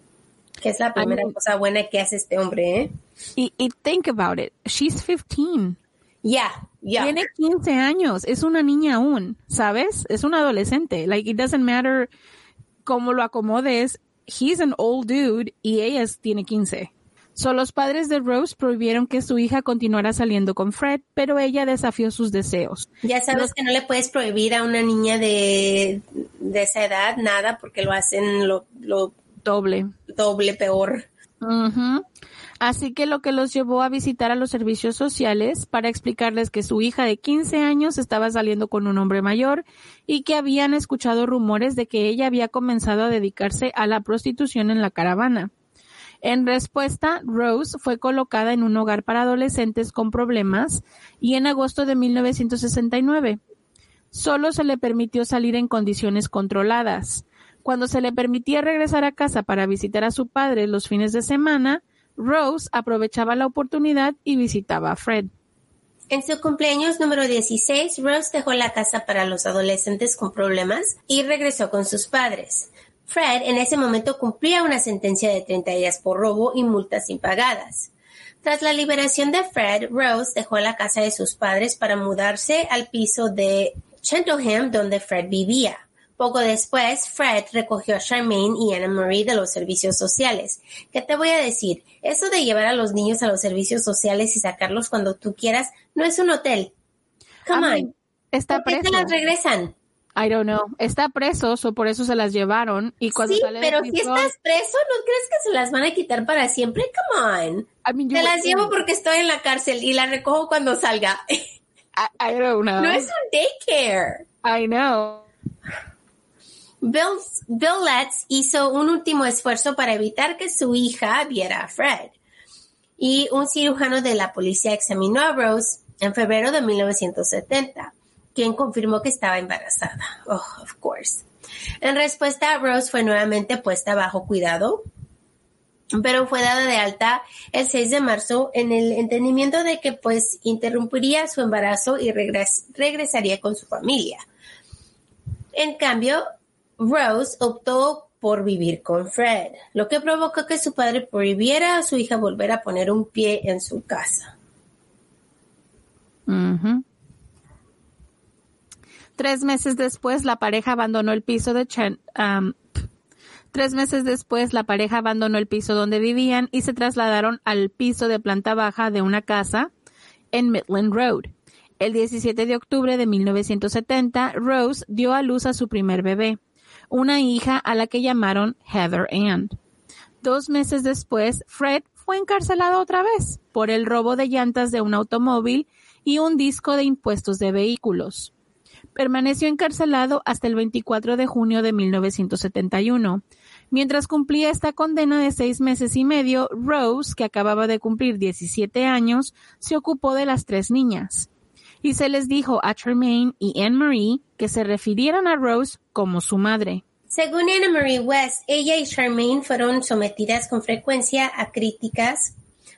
Que es la primera cosa buena que hace este hombre, ¿eh? Y, think about it. She's 15. Ya, Tiene 15 años. Es una niña aún, ¿sabes? Es un adolescente. Like, it doesn't matter cómo lo acomodes. He's an old dude y ella tiene 15. So, los padres de Rose prohibieron que su hija continuara saliendo con Fred, pero ella desafió sus deseos. Ya sabes que no le puedes prohibir a una niña de, de esa edad nada porque lo hacen lo, lo doble. Doble peor. Así que lo que los llevó a visitar a los servicios sociales para explicarles que su hija de 15 años estaba saliendo con un hombre mayor y que habían escuchado rumores de que ella había comenzado a dedicarse a la prostitución en la caravana. En respuesta, Rose fue colocada en un hogar para adolescentes con problemas y en agosto de 1969 solo se le permitió salir en condiciones controladas. Cuando se le permitía regresar a casa para visitar a su padre los fines de semana, Rose aprovechaba la oportunidad y visitaba a Fred. En su cumpleaños número 16, Rose dejó la casa para los adolescentes con problemas y regresó con sus padres. Fred en ese momento cumplía una sentencia de 30 días por robo y multas impagadas. Tras la liberación de Fred, Rose dejó la casa de sus padres para mudarse al piso de Cheltenham donde Fred vivía. Poco después, Fred recogió a Charmaine y Anna Marie de los servicios sociales. ¿Qué te voy a decir? Eso de llevar a los niños a los servicios sociales y sacarlos cuando tú quieras no es un hotel. Come on. Está ¿Por qué te las regresan? I don't know. Está preso, o por eso se las llevaron. Y cuando sí, pero si estás preso, ¿no crees que se las van a quitar para siempre? Come on. Te las llevo porque estoy en la cárcel y las recojo cuando salga. I, don't know. No es un daycare. I know. Bill, Bill Letts hizo un último esfuerzo para evitar que su hija viera a Fred. Y un cirujano de la policía examinó a Rose en febrero de 1970, quien confirmó que estaba embarazada. Oh, of course. En respuesta, Rose fue nuevamente puesta bajo cuidado, pero fue dada de alta el 6 de marzo en el entendimiento de que pues interrumpiría su embarazo y regresaría con su familia. En cambio, Rose optó por vivir con Fred, lo que provocó que su padre prohibiera a su hija volver a poner un pie en su casa. Tres meses después, la pareja abandonó el piso de Chen. tres meses después, la pareja abandonó el piso donde vivían y se trasladaron al piso de planta baja de una casa en Midland Road. El 17 de octubre de 1970, Rose dio a luz a su primer bebé una hija a la que llamaron Heather Ann. Dos meses después, Fred fue encarcelado otra vez por el robo de llantas de un automóvil y un disco de impuestos de vehículos. Permaneció encarcelado hasta el 24 de junio de 1971. Mientras cumplía esta condena de seis meses y medio, Rose, que acababa de cumplir 17 años, se ocupó de las tres niñas y se les dijo a Tremaine y Anne Marie que se refirieran a Rose como su madre. Según Anne Marie West, ella y Charmaine fueron sometidas con frecuencia a críticas,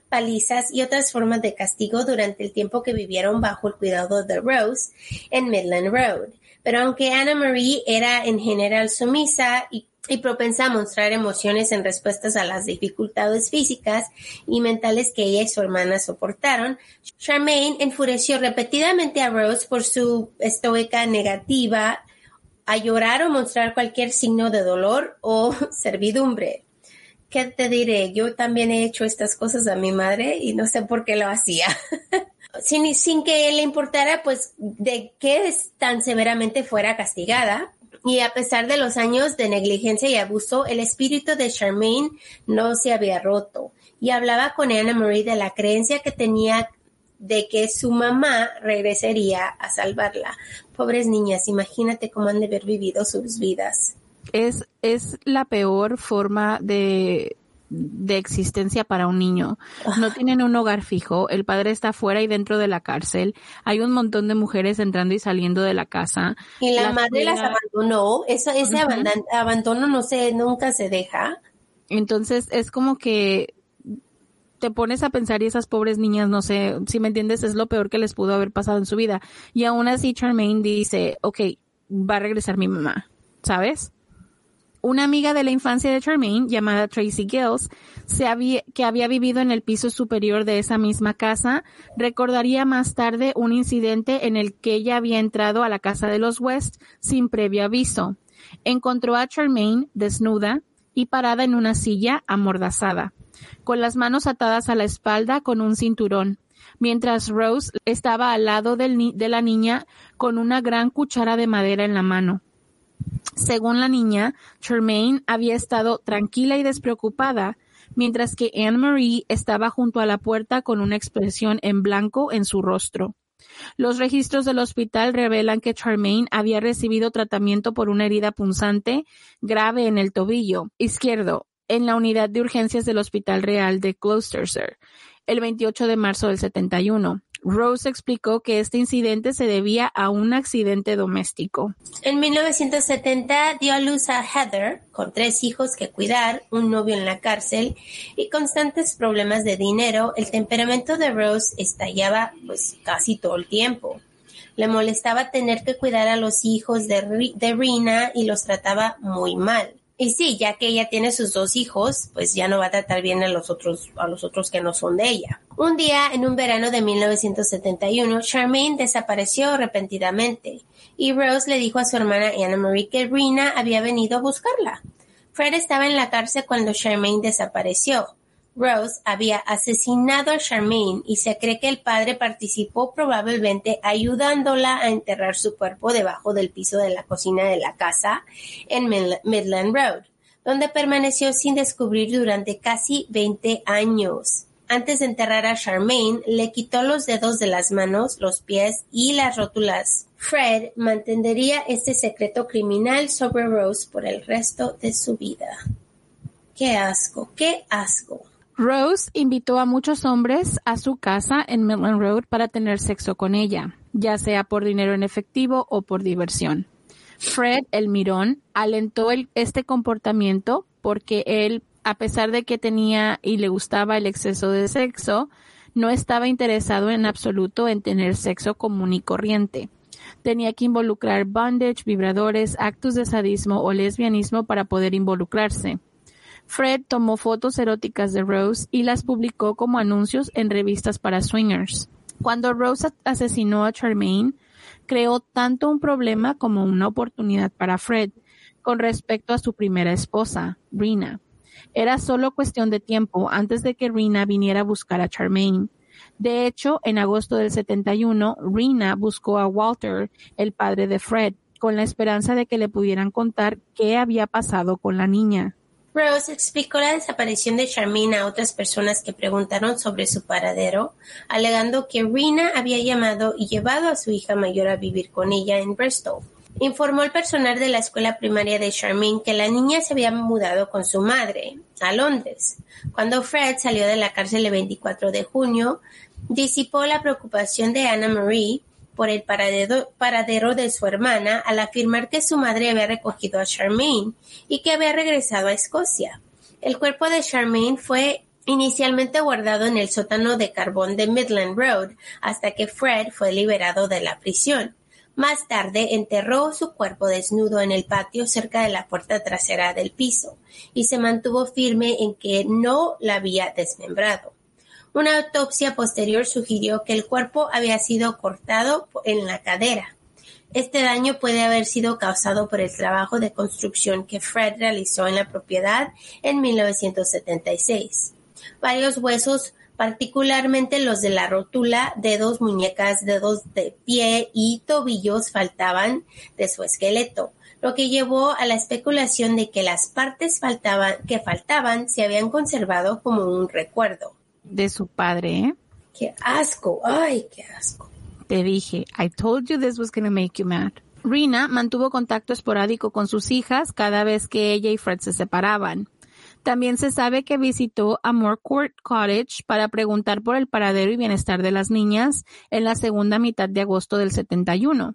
palizas y otras formas de castigo durante el tiempo que vivieron bajo el cuidado de Rose en Midland Road. Pero aunque Anna Marie era en general sumisa y y propensa a mostrar emociones en respuestas a las dificultades físicas y mentales que ella y su hermana soportaron, Charmaine enfureció repetidamente a Rose por su estoica negativa a llorar o mostrar cualquier signo de dolor o servidumbre. ¿Qué te diré? Yo también he hecho estas cosas a mi madre y no sé por qué lo hacía. sin, sin que le importara pues de qué tan severamente fuera castigada. Y a pesar de los años de negligencia y abuso, el espíritu de Charmaine no se había roto. Y hablaba con Anna Marie de la creencia que tenía de que su mamá regresaría a salvarla. Pobres niñas, imagínate cómo han de haber vivido sus vidas. Es, es la peor forma de, de existencia para un niño. No ah. tienen un hogar fijo, el padre está fuera y dentro de la cárcel, hay un montón de mujeres entrando y saliendo de la casa. Y la, madre las abandonó, Eso, ese abandono no se, nunca se deja. Entonces es como que te pones a pensar y esas pobres niñas, no sé, si me entiendes, es lo peor que les pudo haber pasado en su vida. Y aún así Charmaine dice, ok, va a regresar mi mamá, ¿sabes? Una amiga de la infancia de Charmaine, llamada Tracy Gills, que había vivido en el piso superior de esa misma casa, recordaría más tarde un incidente en el que ella había entrado a la casa de los West sin previo aviso. Encontró a Charmaine desnuda y parada en una silla amordazada, con las manos atadas a la espalda con un cinturón, mientras Rose estaba al lado de la niña con una gran cuchara de madera en la mano. Según la niña, Charmaine había estado tranquila y despreocupada, mientras que Anne Marie estaba junto a la puerta con una expresión en blanco en su rostro. Los registros del hospital revelan que Charmaine había recibido tratamiento por una herida punzante grave en el tobillo izquierdo en la unidad de urgencias del Hospital Real de Gloucester el 28 de marzo del 71. Rose explicó que este incidente se debía a un accidente doméstico. En 1970 dio a luz a Heather, con tres hijos que cuidar, un novio en la cárcel y constantes problemas de dinero. El temperamento de Rose estallaba pues casi todo el tiempo. Le molestaba tener que cuidar a los hijos de, de Rina y los trataba muy mal. Y sí, ya que ella tiene sus dos hijos, pues ya no va a tratar bien a los otros, a los otros que no son de ella. Un día, en un verano de 1971, Charmaine desapareció repentinamente y Rose le dijo a su hermana Anna Marie que Rina había venido a buscarla. Fred estaba en la cárcel cuando Charmaine desapareció. Rose había asesinado a Charmaine y se cree que el padre participó probablemente ayudándola a enterrar su cuerpo debajo del piso de la cocina de la casa en Midland Road, donde permaneció sin descubrir durante casi 20 años. Antes de enterrar a Charmaine, le quitó los dedos de las manos, los pies y las rótulas. Fred mantendría este secreto criminal sobre Rose por el resto de su vida. Qué asco, qué asco. Rose invitó a muchos hombres a su casa en Midland Road para tener sexo con ella, ya sea por dinero en efectivo o por diversión. Fred, el mirón, alentó este comportamiento porque él, a pesar de que tenía y le gustaba el exceso de sexo, no estaba interesado en absoluto en tener sexo común y corriente. Tenía que involucrar bondage, vibradores, actos de sadismo o lesbianismo para poder involucrarse. Fred tomó fotos eróticas de Rose y las publicó como anuncios en revistas para swingers. Cuando Rose asesinó a Charmaine, creó tanto un problema como una oportunidad para Fred con respecto a su primera esposa, Rina. Era solo cuestión de tiempo antes de que Rina viniera a buscar a Charmaine. De hecho, en agosto del 71, Rina buscó a Walter, el padre de Fred, con la esperanza de que le pudieran contar qué había pasado con la niña. Rose explicó la desaparición de Charmaine a otras personas que preguntaron sobre su paradero, alegando que Rina había llamado y llevado a su hija mayor a vivir con ella en Bristol. Informó al personal de la escuela primaria de Charmaine que la niña se había mudado con su madre a Londres. Cuando Fred salió de la cárcel el 24 de junio, disipó la preocupación de Anna Marie por el paradero, de su hermana al afirmar que su madre había recogido a Charmaine y que había regresado a Escocia. El cuerpo de Charmaine fue inicialmente guardado en el sótano de carbón de Midland Road hasta que Fred fue liberado de la prisión. Más tarde enterró su cuerpo desnudo en el patio cerca de la puerta trasera del piso y se mantuvo firme en que no la había desmembrado. Una autopsia posterior sugirió que el cuerpo había sido cortado en la cadera. Este daño puede haber sido causado por el trabajo de construcción que Fred realizó en la propiedad en 1976. Varios huesos particularmente los de la rótula, dedos, muñecas, dedos de pie y tobillos faltaban de su esqueleto, lo que llevó a la especulación de que las partes que faltaban se habían conservado como un recuerdo. De su padre, ¿eh? ¡Qué asco! ¡Ay, qué asco! Te dije, I told you this was gonna make you mad. Rina mantuvo contacto esporádico con sus hijas cada vez que ella y Fred se separaban. También se sabe que visitó a Court Cottage para preguntar por el paradero y bienestar de las niñas en la segunda mitad de agosto del 71.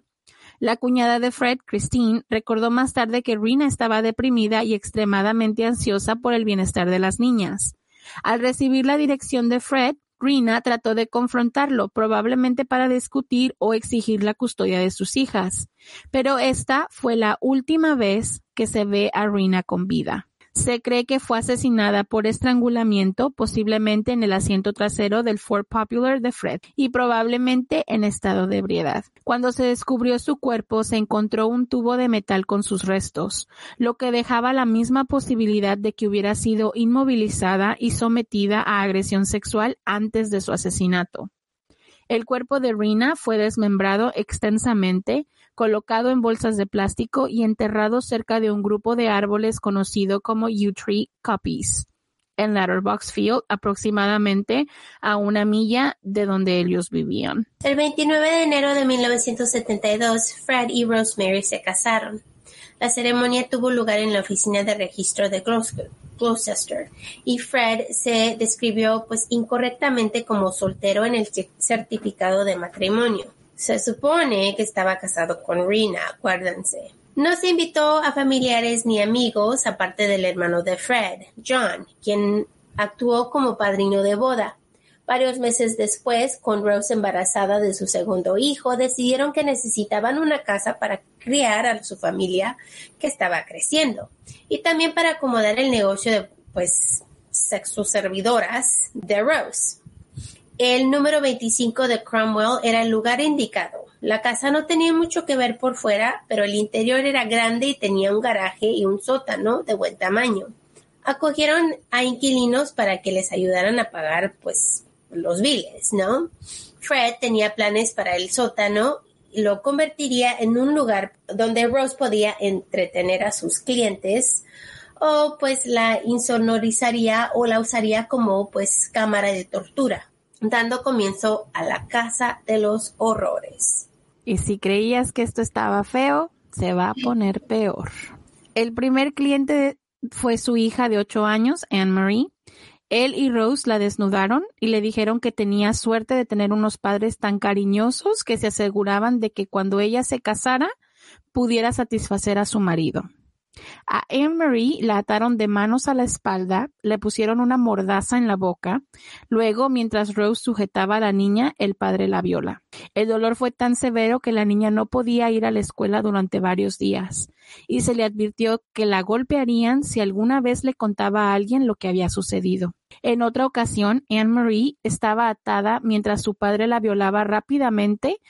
La cuñada de Fred, Christine, recordó más tarde que Rina estaba deprimida y extremadamente ansiosa por el bienestar de las niñas. Al recibir la dirección de Fred, Rina trató de confrontarlo, probablemente para discutir o exigir la custodia de sus hijas, pero esta fue la última vez que se ve a Rina con vida. Se cree que fue asesinada por estrangulamiento, posiblemente en el asiento trasero del Ford Popular de Fred, y probablemente en estado de ebriedad. Cuando se descubrió su cuerpo, se encontró un tubo de metal con sus restos, lo que dejaba la misma posibilidad de que hubiera sido inmovilizada y sometida a agresión sexual antes de su asesinato. El cuerpo de Rina fue desmembrado extensamente, colocado en bolsas de plástico y enterrado cerca de un grupo de árboles conocido como U-Tree Copies en Letterbox Field, aproximadamente a una milla de donde ellos vivían. El 29 de enero de 1972, Fred y Rosemary se casaron. La ceremonia tuvo lugar en la oficina de registro de Gloucester y Fred se describió pues incorrectamente como soltero en el certificado de matrimonio. Se supone que estaba casado con Rina, acuérdense. No se invitó a familiares ni amigos, aparte del hermano de Fred, John, quien actuó como padrino de boda. Varios meses después, con Rose embarazada de su segundo hijo, decidieron que necesitaban una casa para criar a su familia que estaba creciendo y también para acomodar el negocio de pues sus servidoras de Rose. El número 25 de Cromwell era el lugar indicado. La casa no tenía mucho que ver por fuera, pero el interior era grande y tenía un garaje y un sótano de buen tamaño. Acogieron a inquilinos para que les ayudaran a pagar, pues, los biles, ¿no? Fred tenía planes para el sótano y lo convertiría en un lugar donde Rose podía entretener a sus clientes o pues la insonorizaría o la usaría como pues cámara de tortura dando comienzo a la Casa de los Horrores. Y si creías que esto estaba feo, se va a poner peor. El primer cliente fue su hija de ocho años, Anne Marie. Él y Rose la desnudaron y le dijeron que tenía suerte de tener unos padres tan cariñosos que se aseguraban de que cuando ella se casara pudiera satisfacer a su marido. A Anne-Marie la ataron de manos a la espalda, le pusieron una mordaza en la boca. Luego, mientras Rose sujetaba a la niña, el padre la viola. El dolor fue tan severo que la niña no podía ir a la escuela durante varios días, y se le advirtió que la golpearían si alguna vez le contaba a alguien lo que había sucedido. En otra ocasión, Anne-Marie estaba atada mientras su padre la violaba rápidamente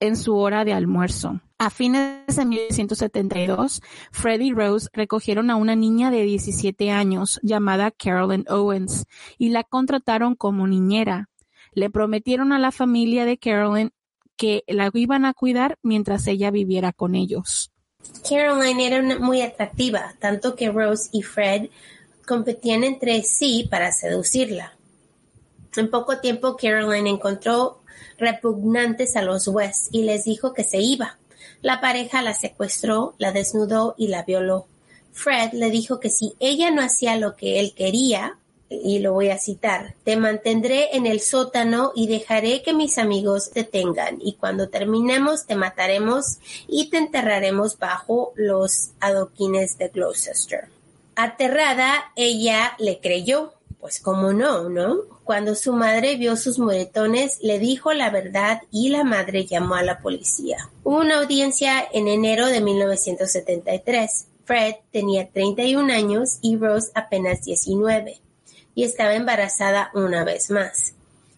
en su hora de almuerzo. A fines de 1972, Fred y Rose recogieron a una niña de 17 años llamada Carolyn Owens y la contrataron como niñera. Le prometieron a la familia de Carolyn que la iban a cuidar mientras ella viviera con ellos. Carolyn era muy atractiva, tanto que Rose y Fred competían entre sí para seducirla. En poco tiempo Carolyn encontró repugnantes a los West y les dijo que se iba. La pareja la secuestró, la desnudó y la violó. Fred le dijo que si ella no hacía lo que él quería, y lo voy a citar, te mantendré en el sótano y dejaré que mis amigos te tengan, y cuando terminemos te mataremos y te enterraremos bajo los adoquines de Gloucester. Aterrada, ella le creyó, pues cómo no, ¿no? Cuando su madre vio sus moretones, le dijo la verdad y la madre llamó a la policía. Hubo una audiencia en enero de 1973. Fred tenía 31 años y Rose apenas 19 y estaba embarazada una vez más.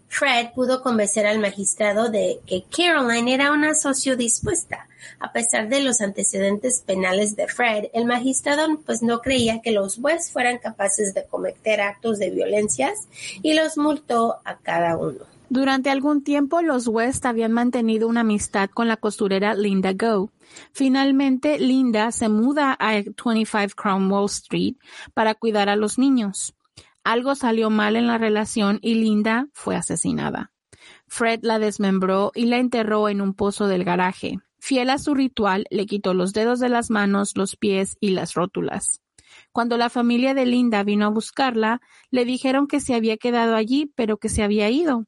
Fred pudo convencer al magistrado de que Caroline era una socio dispuesta. A pesar de los antecedentes penales de Fred, el magistrado pues no creía que los West fueran capaces de cometer actos de violencias y los multó a cada uno. Durante algún tiempo los West habían mantenido una amistad con la costurera Linda Go. Finalmente, Linda se muda a 25 Cromwell Street para cuidar a los niños. Algo salió mal en la relación y Linda fue asesinada. Fred la desmembró y la enterró en un pozo del garaje. Fiel a su ritual, le quitó los dedos de las manos, los pies y las rótulas. Cuando la familia de Linda vino a buscarla, le dijeron que se había quedado allí, pero que se había ido.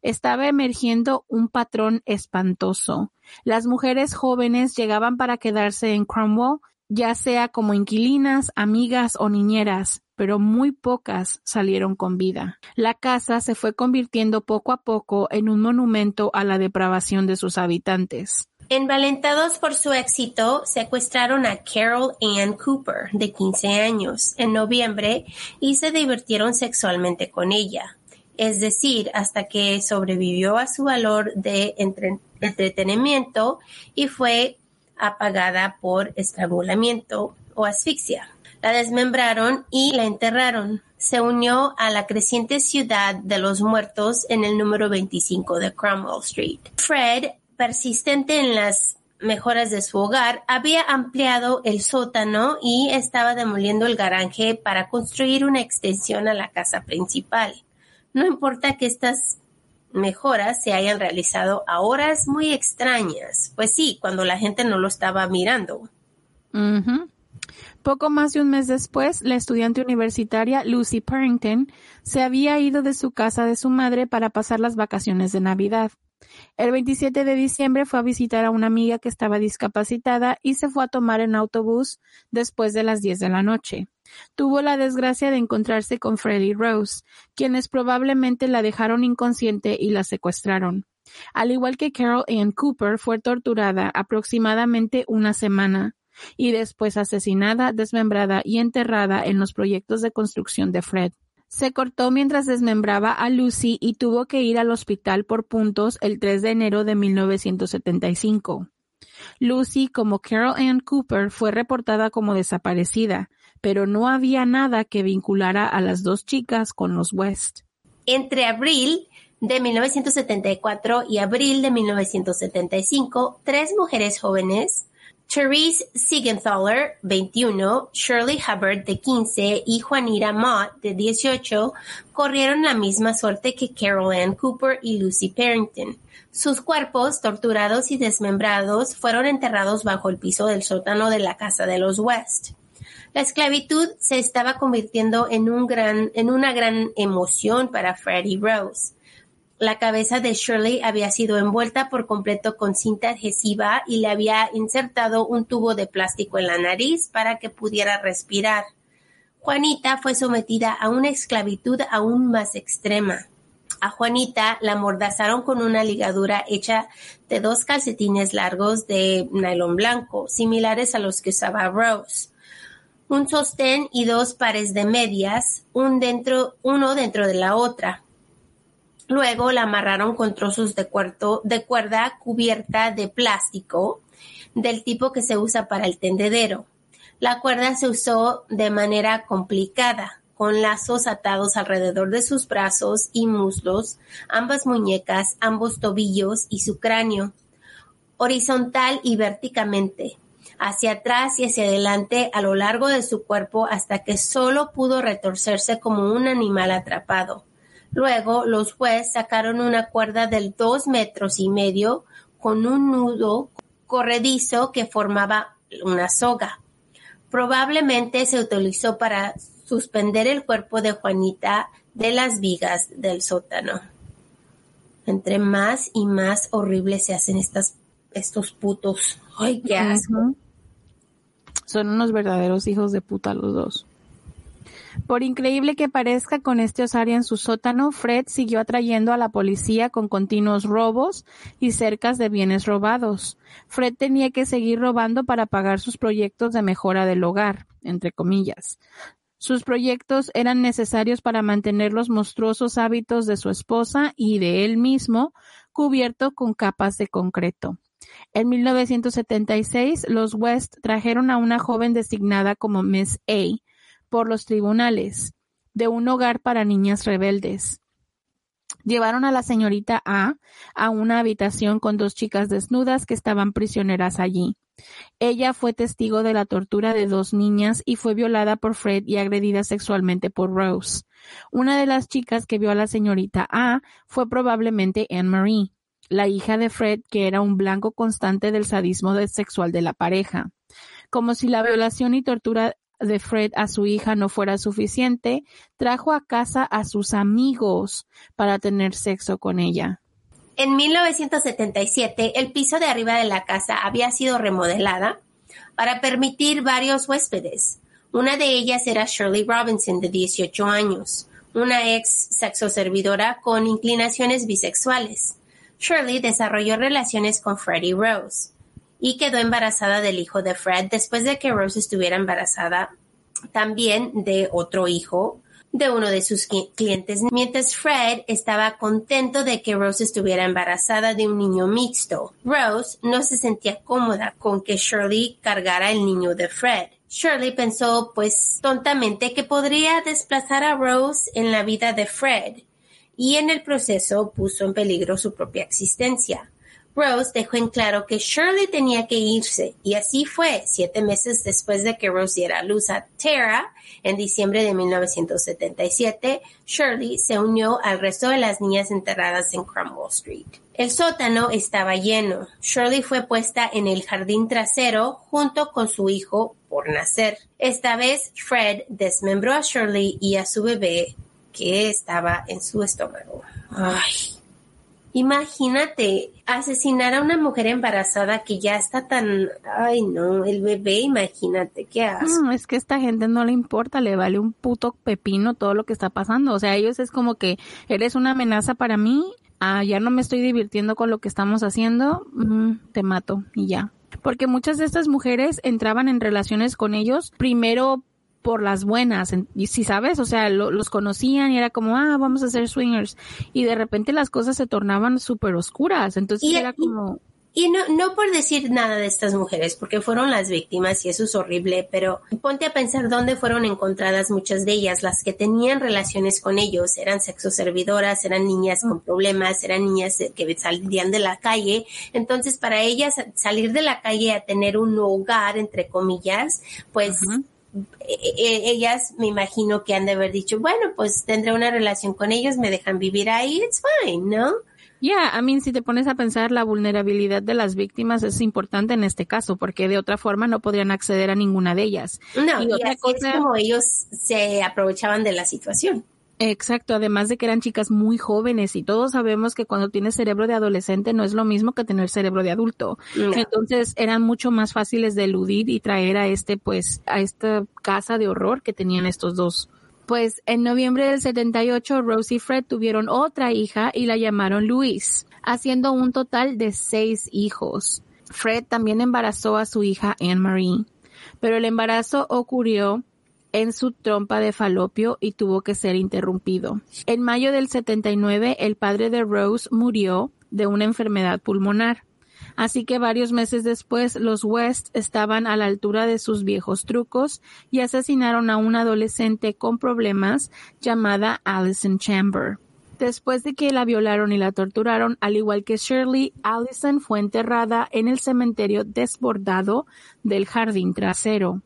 Estaba emergiendo un patrón espantoso. Las mujeres jóvenes llegaban para quedarse en Cromwell, ya sea como inquilinas, amigas o niñeras, pero muy pocas salieron con vida. La casa se fue convirtiendo poco a poco en un monumento a la depravación de sus habitantes. Envalentados por su éxito, secuestraron a Carol Ann Cooper, de 15 años, en noviembre y se divirtieron sexualmente con ella. Es decir, hasta que sobrevivió a su valor de entretenimiento y fue apagada por estrangulamiento o asfixia. La desmembraron y la enterraron. Se unió a la creciente ciudad de los muertos en el número 25 de Cromwell Street. Fred, persistente en las mejoras de su hogar, había ampliado el sótano y estaba demoliendo el garaje para construir una extensión a la casa principal. No importa que estas mejoras se hayan realizado a horas muy extrañas. Pues sí, cuando la gente no lo estaba mirando. Poco más de un mes después, la estudiante universitaria Lucy Parrington se había ido de su casa de su madre para pasar las vacaciones de Navidad. El 27 de diciembre fue a visitar a una amiga que estaba discapacitada y se fue a tomar en autobús después de las 10 de la noche. Tuvo la desgracia de encontrarse con Freddie Rose, quienes probablemente la dejaron inconsciente y la secuestraron. Al igual que Carol Ann Cooper, fue torturada aproximadamente una semana y después asesinada, desmembrada y enterrada en los proyectos de construcción de Fred. Se cortó mientras desmembraba a Lucy y tuvo que ir al hospital por puntos el 3 de enero de 1975. Lucy, como Carol Ann Cooper, fue reportada como desaparecida, pero no había nada que vinculara a las dos chicas con los West. Entre abril de 1974 y abril de 1975, tres mujeres jóvenes Therese Siegenthaler, 21, Shirley Hubbard, de 15, y Juanita Mott, de 18, corrieron la misma suerte que Carol Ann Cooper y Lucy Parrington. Sus cuerpos, torturados y desmembrados, fueron enterrados bajo el piso del sótano de la casa de los West. La esclavitud se estaba convirtiendo en, un gran, en una gran emoción para Freddie Rose. La cabeza de Shirley había sido envuelta por completo con cinta adhesiva y le había insertado un tubo de plástico en la nariz para que pudiera respirar. Juanita fue sometida a una esclavitud aún más extrema. A Juanita la amordazaron con una ligadura hecha de dos calcetines largos de nylon blanco, similares a los que usaba Rose. Un sostén y dos pares de medias, un dentro, uno dentro de la otra. Luego la amarraron con trozos de, de cuerda cubierta de plástico del tipo que se usa para el tendedero. La cuerda se usó de manera complicada, con lazos atados alrededor de sus brazos y muslos, ambas muñecas, ambos tobillos y su cráneo, horizontal y verticalmente, hacia atrás y hacia adelante a lo largo de su cuerpo hasta que solo pudo retorcerse como un animal atrapado. Luego los jueces sacaron una cuerda de dos metros y medio con un nudo corredizo que formaba una soga. Probablemente se utilizó para suspender el cuerpo de Juanita de las vigas del sótano. Entre más y más horribles se hacen estas, estos putos. ¡Ay, qué asco! Son unos verdaderos hijos de puta los dos. Por increíble que parezca con este osario en su sótano, Fred siguió atrayendo a la policía con continuos robos y cercas de bienes robados. Fred tenía que seguir robando para pagar sus proyectos de mejora del hogar, entre comillas. Sus proyectos eran necesarios para mantener los monstruosos hábitos de su esposa y de él mismo cubierto con capas de concreto. En 1976, los West trajeron a una joven designada como Miss A por los tribunales de un hogar para niñas rebeldes. Llevaron a la señorita A a una habitación con dos chicas desnudas que estaban prisioneras allí. Ella fue testigo de la tortura de dos niñas y fue violada por Fred y agredida sexualmente por Rose. Una de las chicas que vio a la señorita A fue probablemente Anne Marie, la hija de Fred, que era un blanco constante del sadismo sexual de la pareja. Como si la violación y tortura de Fred a su hija no fuera suficiente, trajo a casa a sus amigos para tener sexo con ella. En 1977, el piso de arriba de la casa había sido remodelada para permitir varios huéspedes. Una de ellas era Shirley Robinson, de 18 años, una ex sexoservidora con inclinaciones bisexuales. Shirley desarrolló relaciones con Freddie Rose y quedó embarazada del hijo de Fred después de que Rose estuviera embarazada también de otro hijo de uno de sus clientes, mientras Fred estaba contento de que Rose estuviera embarazada de un niño mixto. Rose no se sentía cómoda con que Shirley cargara el niño de Fred. Shirley pensó, pues, tontamente que podría desplazar a Rose en la vida de Fred, y en el proceso puso en peligro su propia existencia. Rose dejó en claro que Shirley tenía que irse, y así fue, siete meses después de que Rose diera luz a Tara, en diciembre de 1977, Shirley se unió al resto de las niñas enterradas en Cromwell Street. El sótano estaba lleno. Shirley fue puesta en el jardín trasero junto con su hijo por nacer. Esta vez Fred desmembró a Shirley y a su bebé que estaba en su estómago. Ay. Imagínate asesinar a una mujer embarazada que ya está tan, ay no, el bebé, imagínate, qué. No, es que a esta gente no le importa, le vale un puto pepino todo lo que está pasando. O sea, ellos es como que eres una amenaza para mí, ah, ya no me estoy divirtiendo con lo que estamos haciendo, mm, te mato y ya. Porque muchas de estas mujeres entraban en relaciones con ellos primero por las buenas, y si sabes, o sea, los conocían y era como, ah, vamos a ser swingers, y de repente las cosas se tornaban súper oscuras, entonces era como... Y, no, no por decir nada de estas mujeres, porque fueron las víctimas y eso es horrible, pero ponte a pensar dónde fueron encontradas muchas de ellas, las que tenían relaciones con ellos, eran sexoservidoras, eran niñas con problemas, eran niñas que salían de la calle, entonces para ellas salir de la calle a tener un hogar, entre comillas, pues... ellas me imagino que han de haber dicho, bueno, pues tendré una relación con ellos, me dejan vivir ahí, it's fine, ¿no? Ya, yeah, I mean, si te pones a pensar, la vulnerabilidad de las víctimas es importante en este caso, porque de otra forma no podrían acceder a ninguna de ellas. No, y, otra cosa, es como ellos se aprovechaban de la situación. Exacto, además de que eran chicas muy jóvenes y todos sabemos que cuando tienes cerebro de adolescente no es lo mismo que tener cerebro de adulto. Entonces eran mucho más fáciles de eludir y traer a este, pues, a esta casa de horror que tenían estos dos. Pues en noviembre del 78, Rose y Fred tuvieron otra hija y la llamaron Louise, haciendo un total de seis hijos. Fred también embarazó a su hija Anne Marie, pero el embarazo ocurrió en su trompa de falopio y tuvo que ser interrumpido. En mayo del 79, el padre de Rose murió de una enfermedad pulmonar. Así que varios meses después, los West estaban a la altura de sus viejos trucos y asesinaron a una adolescente con problemas llamada Allison Chamber. Después de que la violaron y la torturaron, al igual que Shirley, Allison fue enterrada en el cementerio desbordado del jardín trasero.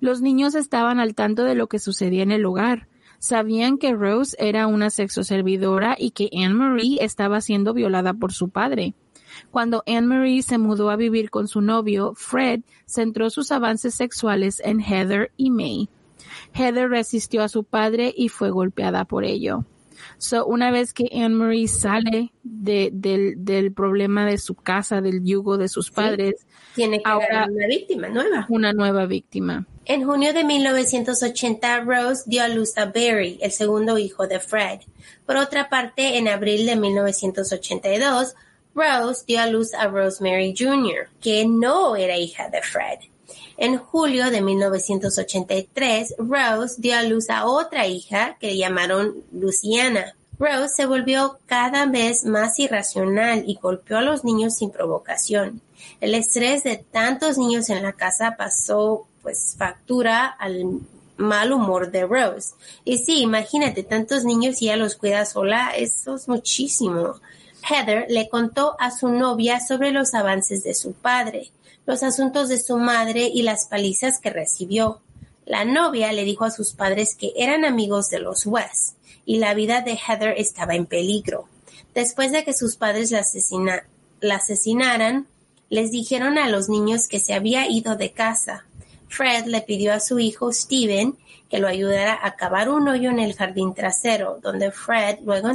Los niños estaban al tanto de lo que sucedía en el hogar. Sabían que Rose era una sexoservidora y que Anne Marie estaba siendo violada por su padre. Cuando Anne Marie se mudó a vivir con su novio, Fred centró sus avances sexuales en Heather y May. Heather resistió a su padre y fue golpeada por ello. So, una vez que Anne Marie sale de, del, del, problema de su casa, del yugo de sus padres, tiene que ahora una víctima nueva. Una nueva víctima. En junio de 1980, Rose dio a luz a Barry, el segundo hijo de Fred. Por otra parte, en abril de 1982, Rose dio a luz a Rosemary Jr., que no era hija de Fred. En julio de 1983, Rose dio a luz a otra hija que llamaron Luciana. Rose se volvió cada vez más irracional y golpeó a los niños sin provocación. El estrés de tantos niños en la casa pasó pues factura al mal humor de Rose. Y sí, imagínate, tantos niños y ella los cuida sola, eso es muchísimo. Heather le contó a su novia sobre los avances de su padre, los asuntos de su madre y las palizas que recibió. La novia le dijo a sus padres que eran amigos de los West y la vida de Heather estaba en peligro. Después de que sus padres la, la asesinaran, les dijeron a los niños que se había ido de casa. Fred le pidió a su hijo Steven que lo ayudara a cavar un hoyo en el jardín trasero, donde Fred luego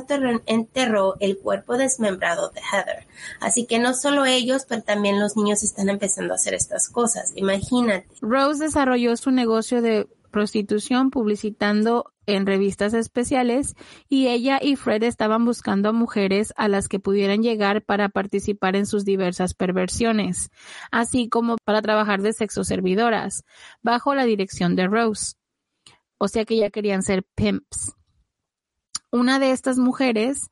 enterró, el cuerpo desmembrado de Heather. Así que no solo ellos, pero también los niños están empezando a hacer estas cosas. Imagínate. Rose desarrolló su negocio de prostitución publicitando en revistas especiales y ella y Fred estaban buscando a mujeres a las que pudieran llegar para participar en sus diversas perversiones, así como para trabajar de sexo servidoras, bajo la dirección de Rose. O sea que ya querían ser pimps. Una de estas mujeres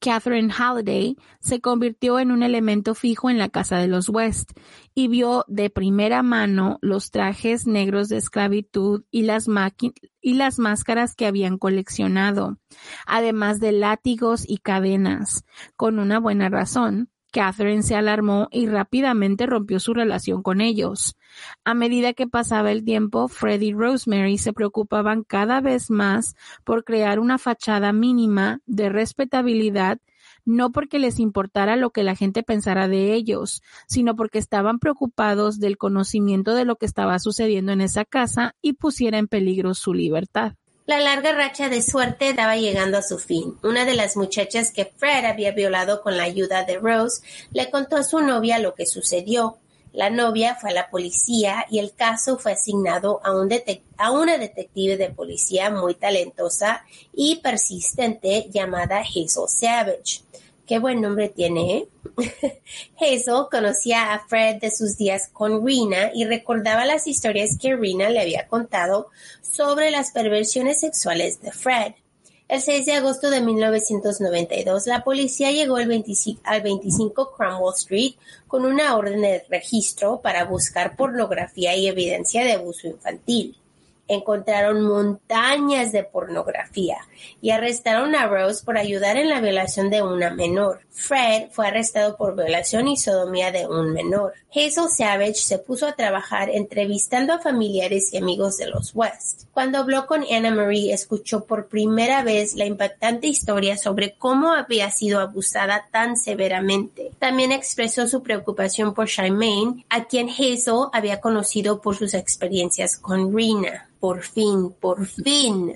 Catherine Halliday se convirtió en un elemento fijo en la casa de los West y vio de primera mano los trajes negros de esclavitud y las, y las máscaras que habían coleccionado, además de látigos y cadenas, con una buena razón. Catherine se alarmó y rápidamente rompió su relación con ellos. A medida que pasaba el tiempo, Fred y Rosemary se preocupaban cada vez más por crear una fachada mínima de respetabilidad no porque les importara lo que la gente pensara de ellos, sino porque estaban preocupados del conocimiento de lo que estaba sucediendo en esa casa y pusiera en peligro su libertad. La larga racha de suerte estaba llegando a su fin. Una de las muchachas que Fred había violado con la ayuda de Rose le contó a su novia lo que sucedió. La novia fue a la policía y el caso fue asignado a, un a una detective de policía muy talentosa y persistente llamada Hazel Savage. Qué buen nombre tiene, ¿eh? Hazel conocía a Fred de sus días con Rena y recordaba las historias que Rena le había contado sobre las perversiones sexuales de Fred. El 6 de agosto de 1992, la policía llegó al 25, al 25 Cromwell Street con una orden de registro para buscar pornografía y evidencia de abuso infantil encontraron montañas de pornografía y arrestaron a Rose por ayudar en la violación de una menor. Fred fue arrestado por violación y sodomía de un menor. Hazel Savage se puso a trabajar entrevistando a familiares y amigos de los West. Cuando habló con Anna Marie, escuchó por primera vez la impactante historia sobre cómo había sido abusada tan severamente. También expresó su preocupación por Charmaine, a quien Hazel había conocido por sus experiencias con Rena. Por fin, por fin.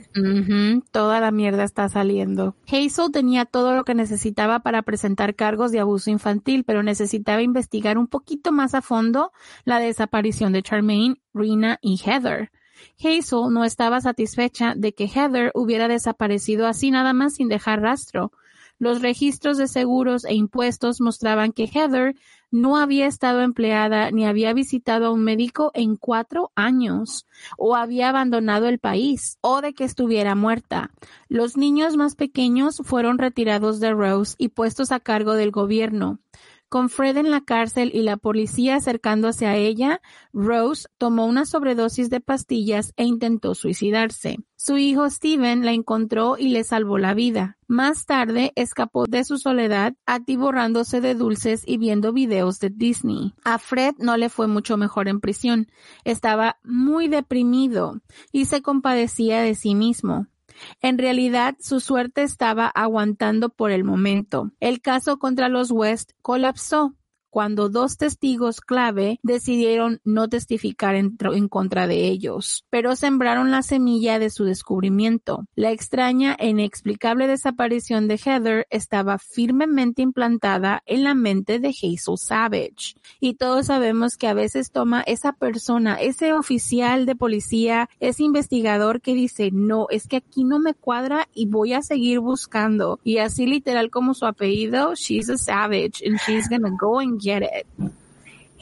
Toda la mierda está saliendo. Hazel tenía todo lo que necesitaba para presentar cargos de abuso infantil, pero necesitaba investigar un poquito más a fondo la desaparición de Charmaine, Rena y Heather. Hazel no estaba satisfecha de que Heather hubiera desaparecido así nada más sin dejar rastro. Los registros de seguros e impuestos mostraban que Heather no había estado empleada ni había visitado a un médico en cuatro años, o había abandonado el país, o de que estuviera muerta. Los niños más pequeños fueron retirados de Rose y puestos a cargo del gobierno. Con Fred en la cárcel y la policía acercándose a ella, Rose tomó una sobredosis de pastillas e intentó suicidarse. Su hijo Steven la encontró y le salvó la vida. Más tarde escapó de su soledad, atiborrándose de dulces y viendo videos de Disney. A Fred no le fue mucho mejor en prisión. Estaba muy deprimido y se compadecía de sí mismo. En realidad, su suerte estaba aguantando por el momento. El caso contra los West colapsó cuando dos testigos clave decidieron no testificar en, contra de ellos, pero sembraron la semilla de su descubrimiento. La extraña e inexplicable desaparición de Heather estaba firmemente implantada en la mente de Hazel Savage. Y todos sabemos que a veces toma esa persona, ese oficial de policía, ese investigador que dice, no, es que aquí no me cuadra y voy a seguir buscando. Y así literal como su apellido, she's a savage and she's gonna go and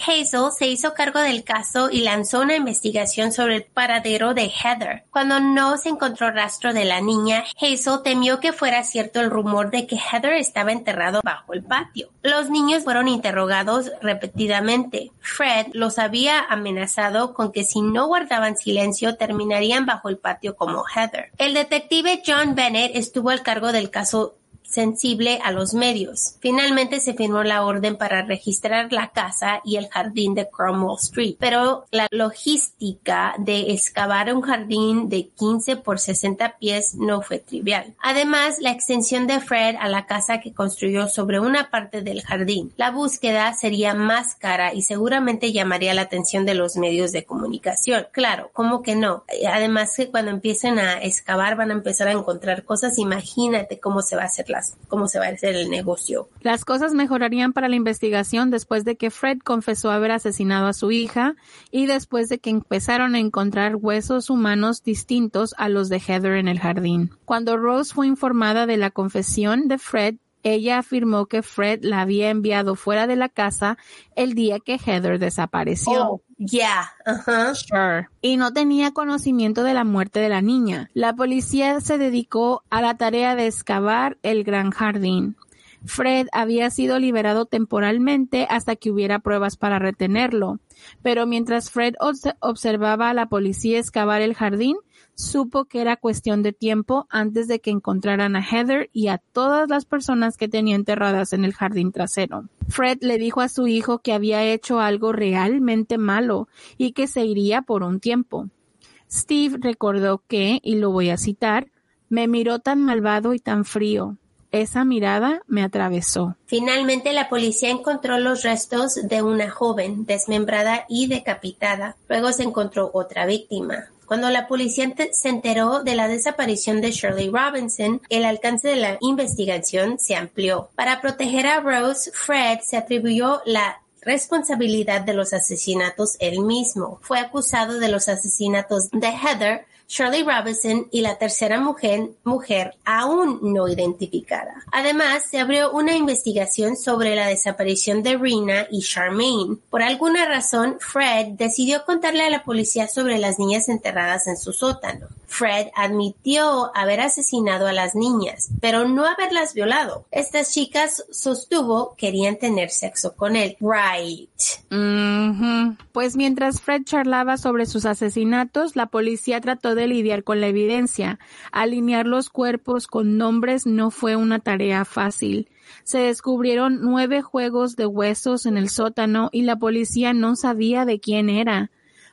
Hazel se hizo cargo del caso y lanzó una investigación sobre el paradero de Heather. Cuando no se encontró rastro de la niña, Hazel temió que fuera cierto el rumor de que Heather estaba enterrado bajo el patio. Los niños fueron interrogados repetidamente. Fred los había amenazado con que si no guardaban silencio terminarían bajo el patio como Heather. El detective John Bennett estuvo al cargo del caso sensible a los medios. Finalmente se firmó la orden para registrar la casa y el jardín de Cromwell Street, pero la logística de excavar un jardín de 15 por 60 pies no fue trivial. Además, la extensión de Fred a la casa que construyó sobre una parte del jardín. La búsqueda sería más cara y seguramente llamaría la atención de los medios de comunicación. Claro, ¿cómo que no? Además que cuando empiecen a excavar van a empezar a encontrar cosas. Imagínate cómo se va a hacer la cómo se va a hacer el negocio. Las cosas mejorarían para la investigación después de que Fred confesó haber asesinado a su hija y después de que empezaron a encontrar huesos humanos distintos a los de Heather en el jardín. Cuando Rose fue informada de la confesión de Fred, ella afirmó que Fred la había enviado fuera de la casa el día que Heather desapareció. Oh, yeah. Sure. Y no tenía conocimiento de la muerte de la niña. La policía se dedicó a la tarea de excavar el gran jardín. Fred había sido liberado temporalmente hasta que hubiera pruebas para retenerlo. Pero mientras Fred observaba a la policía excavar el jardín, supo que era cuestión de tiempo antes de que encontraran a Heather y a todas las personas que tenía enterradas en el jardín trasero. Fred le dijo a su hijo que había hecho algo realmente malo y que se iría por un tiempo. Steve recordó que, y lo voy a citar, me miró tan malvado y tan frío. Esa mirada me atravesó. Finalmente la policía encontró los restos de una joven desmembrada y decapitada. Luego se encontró otra víctima. Cuando la policía se enteró de la desaparición de Shirley Robinson, el alcance de la investigación se amplió. Para proteger a Rose, Fred se atribuyó la responsabilidad de los asesinatos él mismo. Fue acusado de los asesinatos de Heather, Shirley Robinson y la tercera mujer, mujer aún no identificada. Además, se abrió una investigación sobre la desaparición de Rina y Charmaine. Por alguna razón, Fred decidió contarle a la policía sobre las niñas enterradas en su sótano. Fred admitió haber asesinado a las niñas, pero no haberlas violado. Estas chicas sostuvo querían tener sexo con él. Right. Pues mientras Fred charlaba sobre sus asesinatos, la policía trató de lidiar con la evidencia. Alinear los cuerpos con nombres no fue una tarea fácil. Se descubrieron nueve juegos de huesos en el sótano y la policía no sabía de quién era.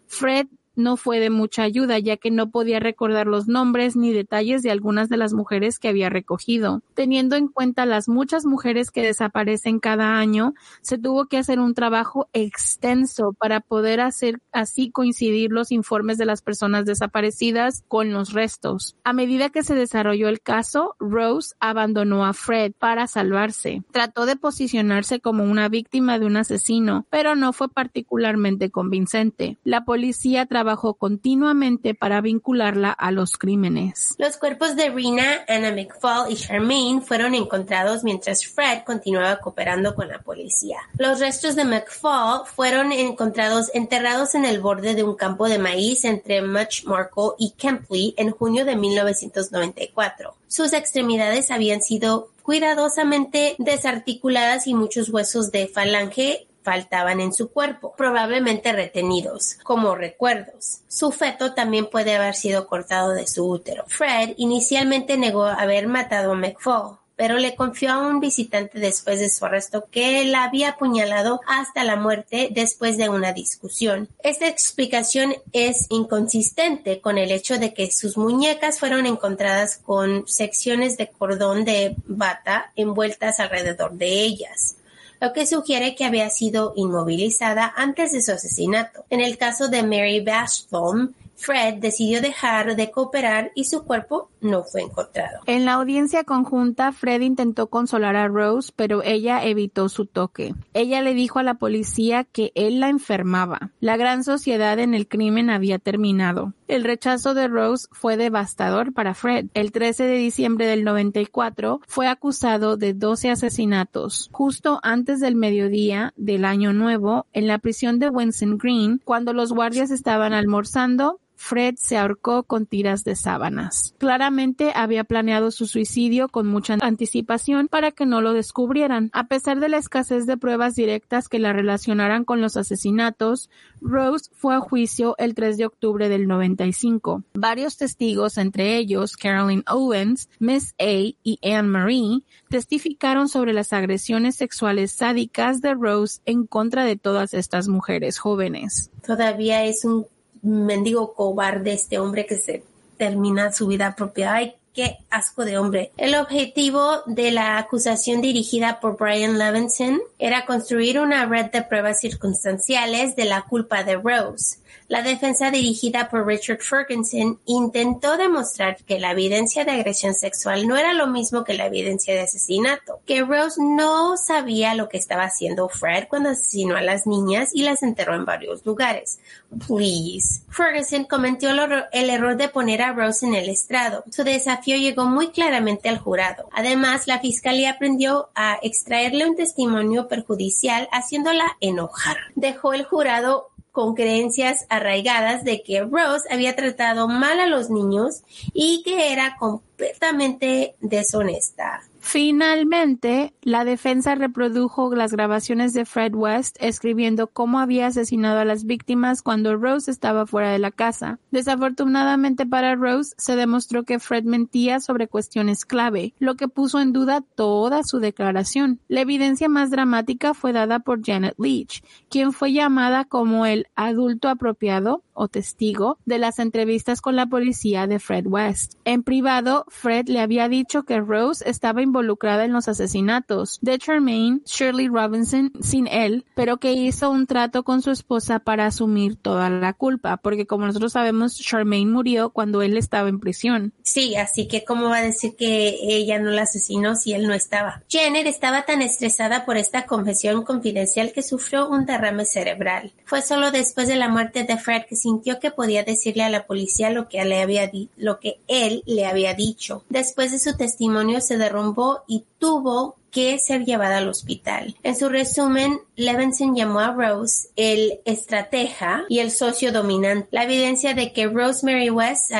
Fred no fue de mucha ayuda, ya que no podía recordar los nombres ni detalles de algunas de las mujeres que había recogido. Teniendo en cuenta las muchas mujeres que desaparecen cada año, se tuvo que hacer un trabajo extenso para poder hacer así coincidir los informes de las personas desaparecidas con los restos. A medida que se desarrolló el caso, Rose abandonó a Fred para salvarse. Trató de posicionarse como una víctima de un asesino, pero no fue particularmente convincente. La policía trabajó continuamente para vincularla a los crímenes. Los cuerpos de Rina, Anna McFall y Charmaine fueron encontrados mientras Fred continuaba cooperando con la policía. Los restos de McFall fueron encontrados enterrados en el borde de un campo de maíz entre Much Marco y Kempley en junio de 1994. Sus extremidades habían sido cuidadosamente desarticuladas y muchos huesos de falange faltaban en su cuerpo, probablemente retenidos, como recuerdos. Su feto también puede haber sido cortado de su útero. Fred inicialmente negó haber matado a McFall, pero le confió a un visitante después de su arresto que la había apuñalado hasta la muerte después de una discusión. Esta explicación es inconsistente con el hecho de que sus muñecas fueron encontradas con secciones de cordón de bata envueltas alrededor de ellas lo que sugiere que había sido inmovilizada antes de su asesinato. En el caso de Mary Bashthorn, Fred decidió dejar de cooperar y su cuerpo no fue encontrado. En la audiencia conjunta, Fred intentó consolar a Rose, pero ella evitó su toque. Ella le dijo a la policía que él la enfermaba. La gran sociedad en el crimen había terminado. El rechazo de Rose fue devastador para Fred. El 13 de diciembre del 94 fue acusado de 12 asesinatos, justo antes del mediodía del año nuevo, en la prisión de Winston Green, cuando los guardias estaban almorzando Fred se ahorcó con tiras de sábanas. Claramente había planeado su suicidio con mucha anticipación para que no lo descubrieran. A pesar de la escasez de pruebas directas que la relacionaran con los asesinatos, Rose fue a juicio el 3 de octubre del 95. Varios testigos, entre ellos Carolyn Owens, Miss A y Anne Marie, testificaron sobre las agresiones sexuales sádicas de Rose en contra de todas estas mujeres jóvenes. Todavía es un mendigo cobarde este hombre que se termina su vida propia. Ay, qué asco de hombre. El objetivo de la acusación dirigida por Brian Levinson era construir una red de pruebas circunstanciales de la culpa de Rose. La defensa dirigida por Richard Ferguson intentó demostrar que la evidencia de agresión sexual no era lo mismo que la evidencia de asesinato, que Rose no sabía lo que estaba haciendo Fred cuando asesinó a las niñas y las enterró en varios lugares. Please. Ferguson cometió el error de poner a Rose en el estrado. Su desafío llegó muy claramente al jurado. Además, la fiscalía aprendió a extraerle un testimonio perjudicial haciéndola enojar. Dejó el jurado con creencias arraigadas de que Rose había tratado mal a los niños y que era completamente deshonesta. Finalmente, la defensa reprodujo las grabaciones de Fred West escribiendo cómo había asesinado a las víctimas cuando Rose estaba fuera de la casa. Desafortunadamente para Rose, se demostró que Fred mentía sobre cuestiones clave, lo que puso en duda toda su declaración. La evidencia más dramática fue dada por Janet Leach, quien fue llamada como el adulto apropiado o testigo de las entrevistas con la policía de Fred West. En privado, Fred le había dicho que Rose estaba involucrada en los asesinatos de Charmaine Shirley Robinson sin él, pero que hizo un trato con su esposa para asumir toda la culpa, porque como nosotros sabemos, Charmaine murió cuando él estaba en prisión. Sí, así que cómo va a decir que ella no la asesinó si él no estaba. Janet estaba tan estresada por esta confesión confidencial que sufrió un derrame cerebral. Fue solo después de la muerte de Fred que sintió que podía decirle a la policía lo que, le había lo que él le había dicho. Después de su testimonio se derrumbó y tuvo que ser llevada al hospital. En su resumen, Levinson llamó a Rose el estratega y el socio dominante. La evidencia de que Rosemary West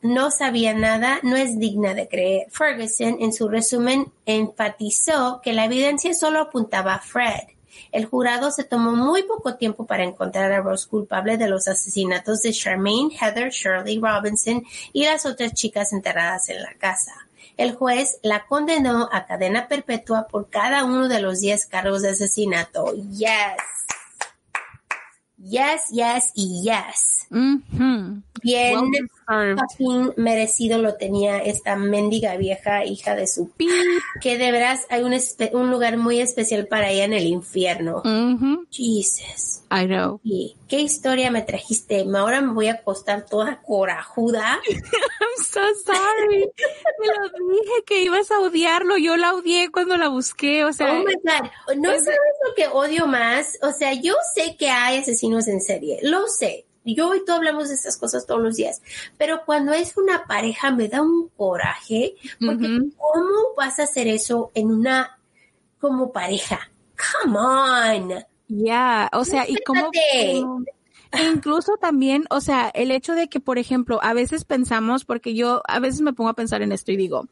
no sabía nada no es digna de creer. Ferguson, en su resumen, enfatizó que la evidencia solo apuntaba a Fred. El jurado se tomó muy poco tiempo para encontrar a Rose culpable de los asesinatos de Charmaine, Heather, Shirley Robinson y las otras chicas enterradas en la casa. El juez la condenó a cadena perpetua por cada uno de los 10 cargos de asesinato. Yes. Yes, yes y yes. Bien merecido lo tenía esta mendiga vieja hija de su pi. Que de veras hay un, un, lugar muy especial para ella en el infierno. Jesus. I know. Y qué historia me trajiste. Ahora me voy a acostar toda corajuda. I'm so sorry. me lo dije que ibas a odiarlo. Yo la odié cuando la busqué. O sea, oh my God. No sabes lo que odio más. O sea, yo sé que hay asesinos en serie. Lo sé yo y tú hablamos de estas cosas todos los días, pero cuando es una pareja me da un coraje, porque ¿cómo vas a hacer eso en una como pareja? Come on. Ya, o sea, y cómo... incluso también, o sea, el hecho de que, por ejemplo, a veces pensamos, porque yo a veces me pongo a pensar en esto y digo,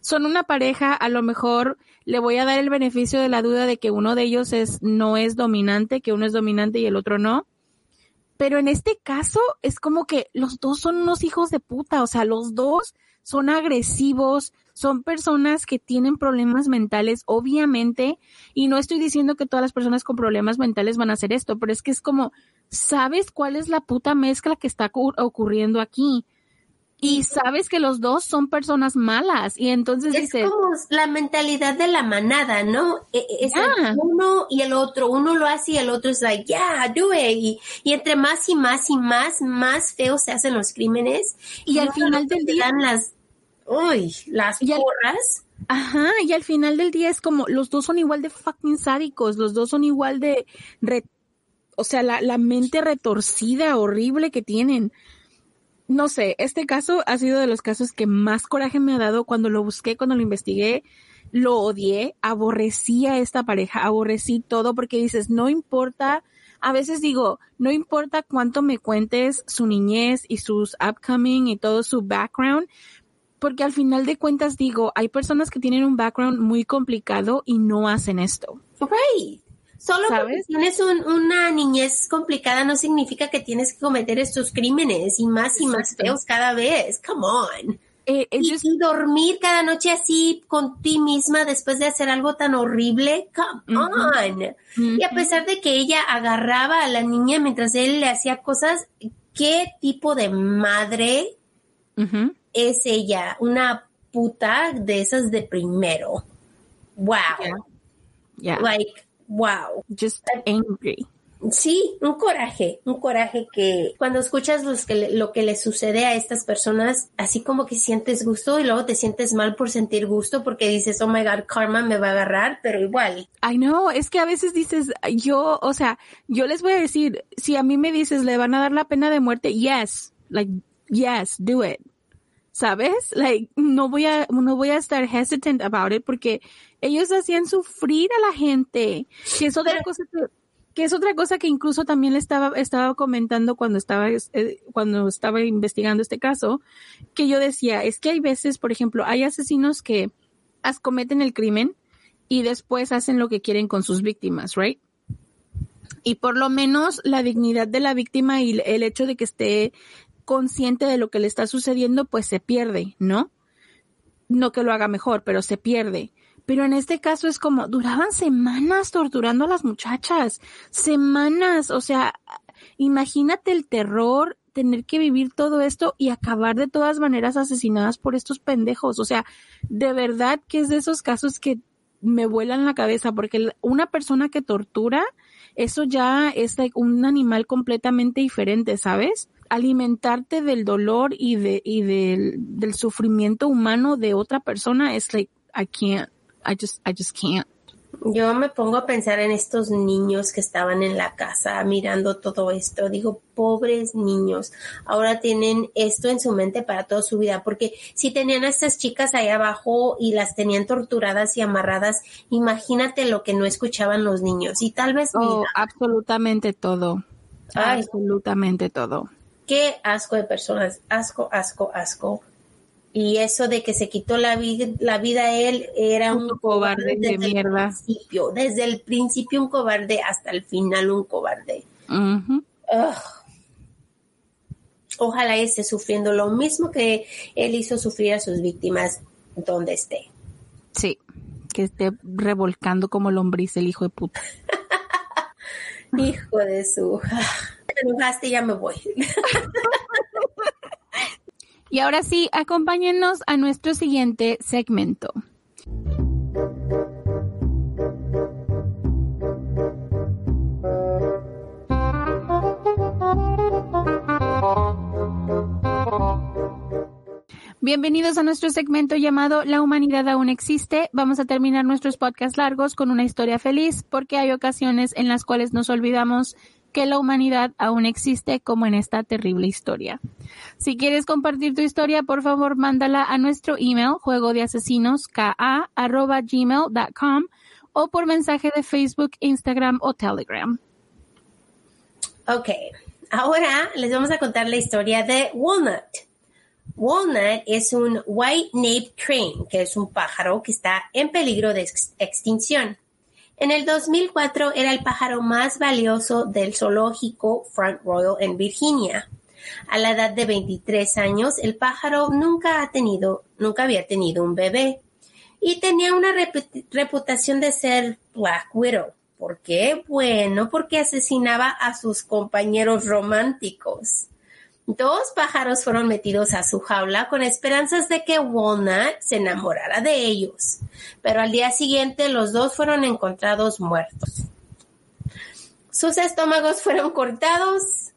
son una pareja, a lo mejor le voy a dar el beneficio de la duda de que uno de ellos es, no es dominante, que uno es dominante y el otro no. Pero en este caso es como que los dos son unos hijos de puta, o sea, los dos son agresivos, son personas que tienen problemas mentales, obviamente, y no estoy diciendo que todas las personas con problemas mentales van a hacer esto, pero es que es como, ¿sabes cuál es la puta mezcla que está ocurriendo aquí? Y sabes que los dos son personas malas y entonces es como la mentalidad de la manada, ¿no? E, e, es uno y el otro, uno lo hace y el otro es like, yeah, do it. Y, entre más y más y más, más feos se hacen los crímenes. Y, al final del día... las, uy, las porras. Ajá, y al final del día es como, los dos son igual de fucking sádicos, los dos son igual de, o sea, la, la mente retorcida, horrible que tienen no sé, este caso ha sido de los casos que más coraje me ha dado cuando lo busqué, cuando lo investigué, lo odié, aborrecí a esta pareja, aborrecí todo porque dices, no importa, a veces digo, no importa cuánto me cuentes su niñez y sus upcoming y todo su background, porque al final de cuentas digo, hay personas que tienen un background muy complicado y no hacen esto. Right. Solo porque tienes una niñez complicada no significa que tienes que cometer estos crímenes y más y más feos cada vez. Come on. Eh, y, dormir cada noche así con ti misma después de hacer algo tan horrible. Come on. Y a pesar de que ella agarraba a la niña mientras él le hacía cosas, ¿qué tipo de madre es ella? Una puta de esas de primero. Wow. Yeah. Like, wow. Just angry. Sí, un coraje, un coraje que cuando escuchas los que, lo que le sucede a estas personas, así como que sientes gusto y luego te sientes mal por sentir gusto porque dices, oh my god, karma me va a agarrar, pero igual. I know, es que a veces dices, yo, o sea, yo les voy a decir, si a mí me dices, le van a dar la pena de muerte, yes, like, yes, do it. ¿Sabes? Like, no voy a, no voy a estar hesitant about it porque ellos hacían sufrir a la gente, que es otra cosa que, es otra cosa que incluso también le estaba, estaba comentando cuando estaba, eh, cuando estaba investigando este caso, que yo decía, es que hay veces, por ejemplo, hay asesinos que cometen el crimen y después hacen lo que quieren con sus víctimas, right? Y por lo menos la dignidad de la víctima y el hecho de que esté consciente de lo que le está sucediendo, pues se pierde, ¿no? No que lo haga mejor, pero se pierde. Pero en este caso es como, duraban semanas torturando a las muchachas, semanas, o sea, imagínate el terror, tener que vivir todo esto y acabar de todas maneras asesinadas por estos pendejos. O sea, de verdad que es de esos casos que me vuelan la cabeza porque una persona que tortura, eso ya es un animal completamente diferente, ¿sabes? Alimentarte del dolor y de y del, del sufrimiento humano de otra persona es like I can't. I just, I just can't. Yo me pongo a pensar en estos niños que estaban en la casa mirando todo esto. Digo, pobres niños, ahora tienen esto en su mente para toda su vida, porque si tenían a estas chicas ahí abajo y las tenían torturadas y amarradas, imagínate lo que no escuchaban los niños y tal vez... Oh, absolutamente todo. absolutamente todo. Qué asco de personas, asco, asco, asco. Y eso de que se quitó la, vida, la vida a él era un, cobarde, de mierda. Principio, desde el principio un cobarde hasta el final un cobarde. Ojalá esté sufriendo lo mismo que él hizo sufrir a sus víctimas donde esté. Sí, que esté revolcando como lombriz el hijo de puta. hijo de su... Me enojaste, ya me voy. Y ahora sí, acompáñenos a nuestro siguiente segmento. Bienvenidos a nuestro segmento llamado La humanidad aún existe. Vamos a terminar nuestros podcasts largos con una historia feliz porque hay ocasiones en las cuales nos olvidamos que la humanidad aún existe como en esta terrible historia. Si quieres compartir tu historia, por favor, mándala a nuestro email juego de asesinos gmail.com o por mensaje de Facebook, Instagram o Telegram. Ok, ahora les vamos a contar la historia de Walnut. Walnut es un white-naped crane, que es un pájaro que está en peligro de extinción. En el 2004 era el pájaro más valioso del zoológico Front Royal en Virginia. A la edad de 23 años, el pájaro nunca ha tenido, nunca había tenido un bebé y tenía una reputación de ser Black Widow. ¿Por qué? Bueno, porque asesinaba a sus compañeros románticos. Dos pájaros fueron metidos a su jaula con esperanzas de que Walnut se enamorara de ellos, pero al día siguiente los dos fueron encontrados muertos. Sus estómagos fueron cortados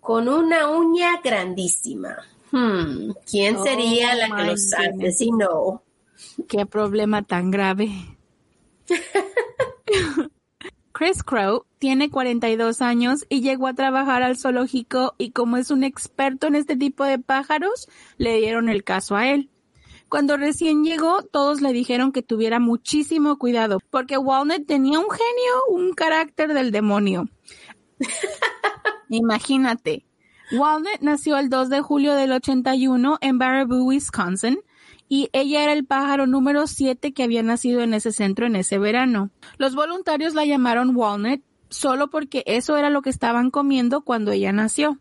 con una uña grandísima. Hmm, ¿Quién sería la que los asesinó? Qué problema tan grave. Chris Crow tiene 42 años y llegó a trabajar al zoológico y como es un experto en este tipo de pájaros, le dieron el caso a él. Cuando recién llegó, todos le dijeron que tuviera muchísimo cuidado, porque Walnut tenía un genio, un carácter del demonio. Imagínate. Walnut nació el 2 de julio del 81 en Baraboo, Wisconsin, y ella era el pájaro número 7 que había nacido en ese centro en ese verano. Los voluntarios la llamaron Walnut solo porque eso era lo que estaban comiendo cuando ella nació.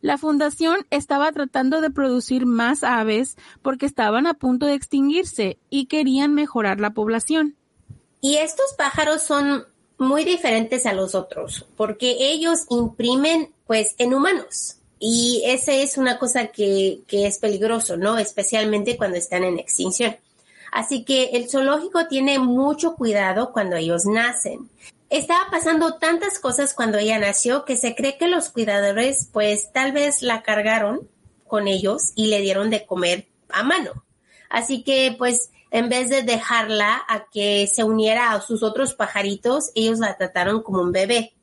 La fundación estaba tratando de producir más aves porque estaban a punto de extinguirse y querían mejorar la población. Y estos pájaros son muy diferentes a los otros porque ellos imprimen pues en humanos. Y esa es una cosa que, que es peligroso, ¿no? Especialmente cuando están en extinción. Así que el zoológico tiene mucho cuidado cuando ellos nacen. Estaba pasando tantas cosas cuando ella nació que se cree que los cuidadores pues tal vez la cargaron con ellos y le dieron de comer a mano. Así que pues en vez de dejarla a que se uniera a sus otros pajaritos, ellos la trataron como un bebé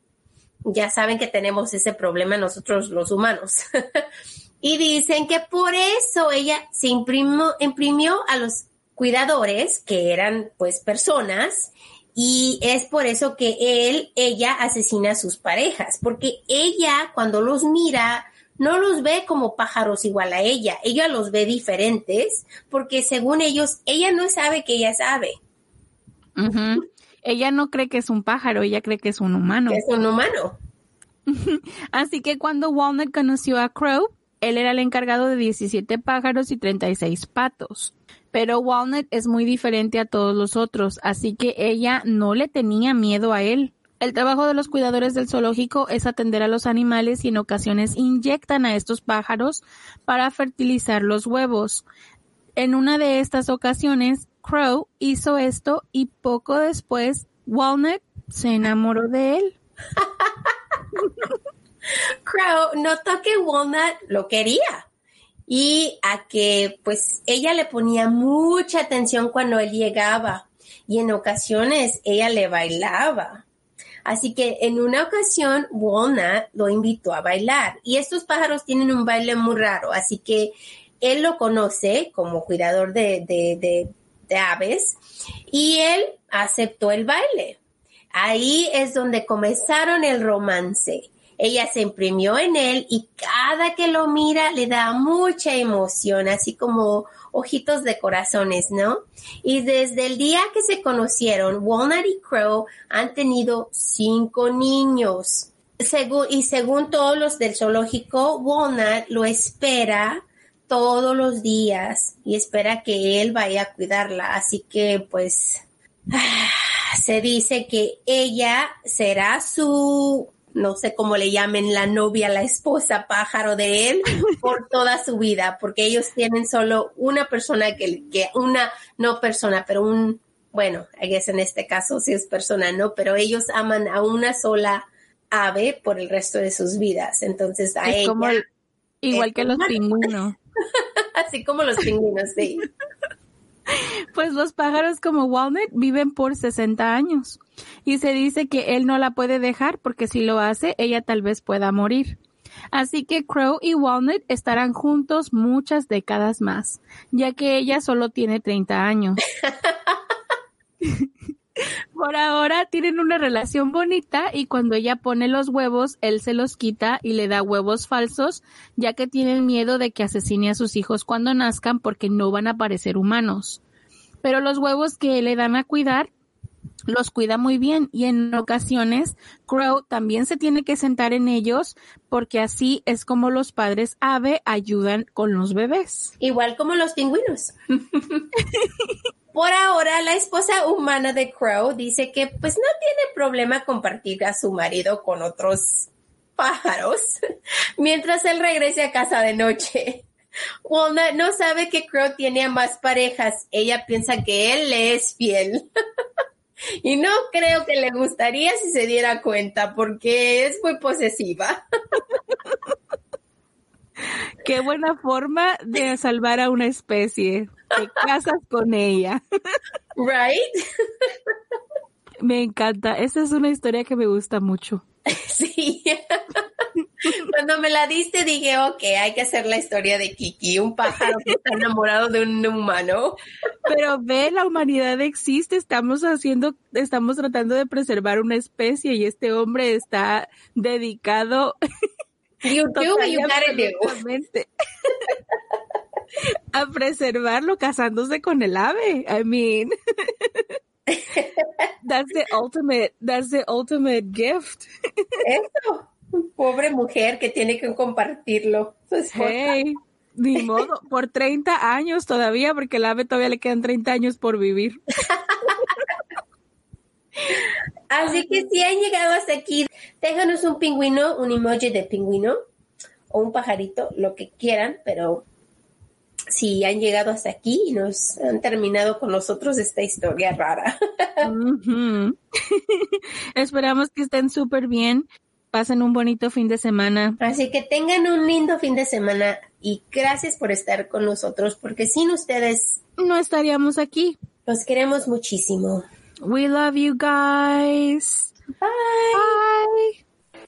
ya saben que tenemos ese problema nosotros los humanos. y dicen que por eso ella se imprimió, imprimió a los cuidadores, que eran pues personas, y es por eso que él, ella asesina a sus parejas, porque ella cuando los mira, no los ve como pájaros igual a ella, ella los ve diferentes, porque según ellos, ella no sabe que ella sabe. Ella no cree que es un pájaro, ella cree que es un humano. es un humano. Así que cuando Walnut conoció a Crow, él era el encargado de 17 pájaros y 36 patos. Pero Walnut es muy diferente a todos los otros, así que ella no le tenía miedo a él. El trabajo de los cuidadores del zoológico es atender a los animales y en ocasiones inyectan a estos pájaros para fertilizar los huevos. En una de estas ocasiones, Crow hizo esto y poco después Walnut se enamoró de él. Crow notó que Walnut lo quería y a que pues ella le ponía mucha atención cuando él llegaba y en ocasiones ella le bailaba. Así que en una ocasión Walnut lo invitó a bailar y estos pájaros tienen un baile muy raro, así que él lo conoce como cuidador de, de, de aves y él aceptó el baile. Ahí es donde comenzaron el romance. Ella se imprimió en él y cada que lo mira le da mucha emoción, así como ojitos de corazones, ¿no? Y desde el día que se conocieron, Walnut y Crow han tenido cinco niños. Según, y según todos los del zoológico, Walnut lo espera todos los días y espera que él vaya a cuidarla. Así que, pues, se dice que ella será su, no sé cómo le llamen, la novia, la esposa pájaro de él por toda su vida, porque ellos tienen solo una persona que, que una, no persona, pero un, bueno, guess en este caso sí es persona, ¿no? Pero ellos aman a una sola ave por el resto de sus vidas. Entonces a ella. igual que los pingüinos. Así como los pingüinos, sí. Pues los pájaros como Walnut viven por 60 años y se dice que él no la puede dejar porque si lo hace ella tal vez pueda morir. Así que Crow y Walnut estarán juntos muchas décadas más, ya que ella solo tiene 30 años. Por ahora tienen una relación bonita y cuando ella pone los huevos, él se los quita y le da huevos falsos, ya que tienen miedo de que asesine a sus hijos cuando nazcan porque no van a parecer humanos. Pero los huevos que le dan a cuidar los cuida muy bien y en ocasiones Crow también se tiene que sentar en ellos porque así es como los padres ave ayudan con los bebés. Igual como los pingüinos. Por ahora, la esposa humana de Crow dice que pues no tiene problema compartir a su marido con otros pájaros mientras él regrese a casa de noche. Walnut no sabe que Crow tiene a más parejas. Ella piensa que él le es fiel. y no creo que le gustaría si se diera cuenta porque es muy posesiva. Qué buena forma de salvar a una especie. Te casas con ella. Right? Me encanta. Esa es una historia que me gusta mucho. Sí. Cuando me la diste dije, ok, hay que hacer la historia de Kiki, un pájaro que está enamorado de un humano. Pero ve, la humanidad existe, estamos haciendo, estamos tratando de preservar una especie y este hombre está dedicado. You do you gotta do. A preservarlo casándose con el ave. I mean. That's the ultimate, that's the ultimate gift. Eso, pobre mujer que tiene que compartirlo. Hey, ni modo, por 30 años todavía, porque el ave todavía le quedan 30 años por vivir. Así que si han llegado hasta aquí, déjanos un pingüino, un emoji de pingüino o un pajarito, lo que quieran, pero si han llegado hasta aquí y nos han terminado con nosotros esta historia rara. Esperamos que estén súper bien. Pasen un bonito fin de semana. Así que tengan un lindo fin de semana y gracias por estar con nosotros porque sin ustedes no estaríamos aquí. Los queremos muchísimo. We love you guys. Bye. Bye.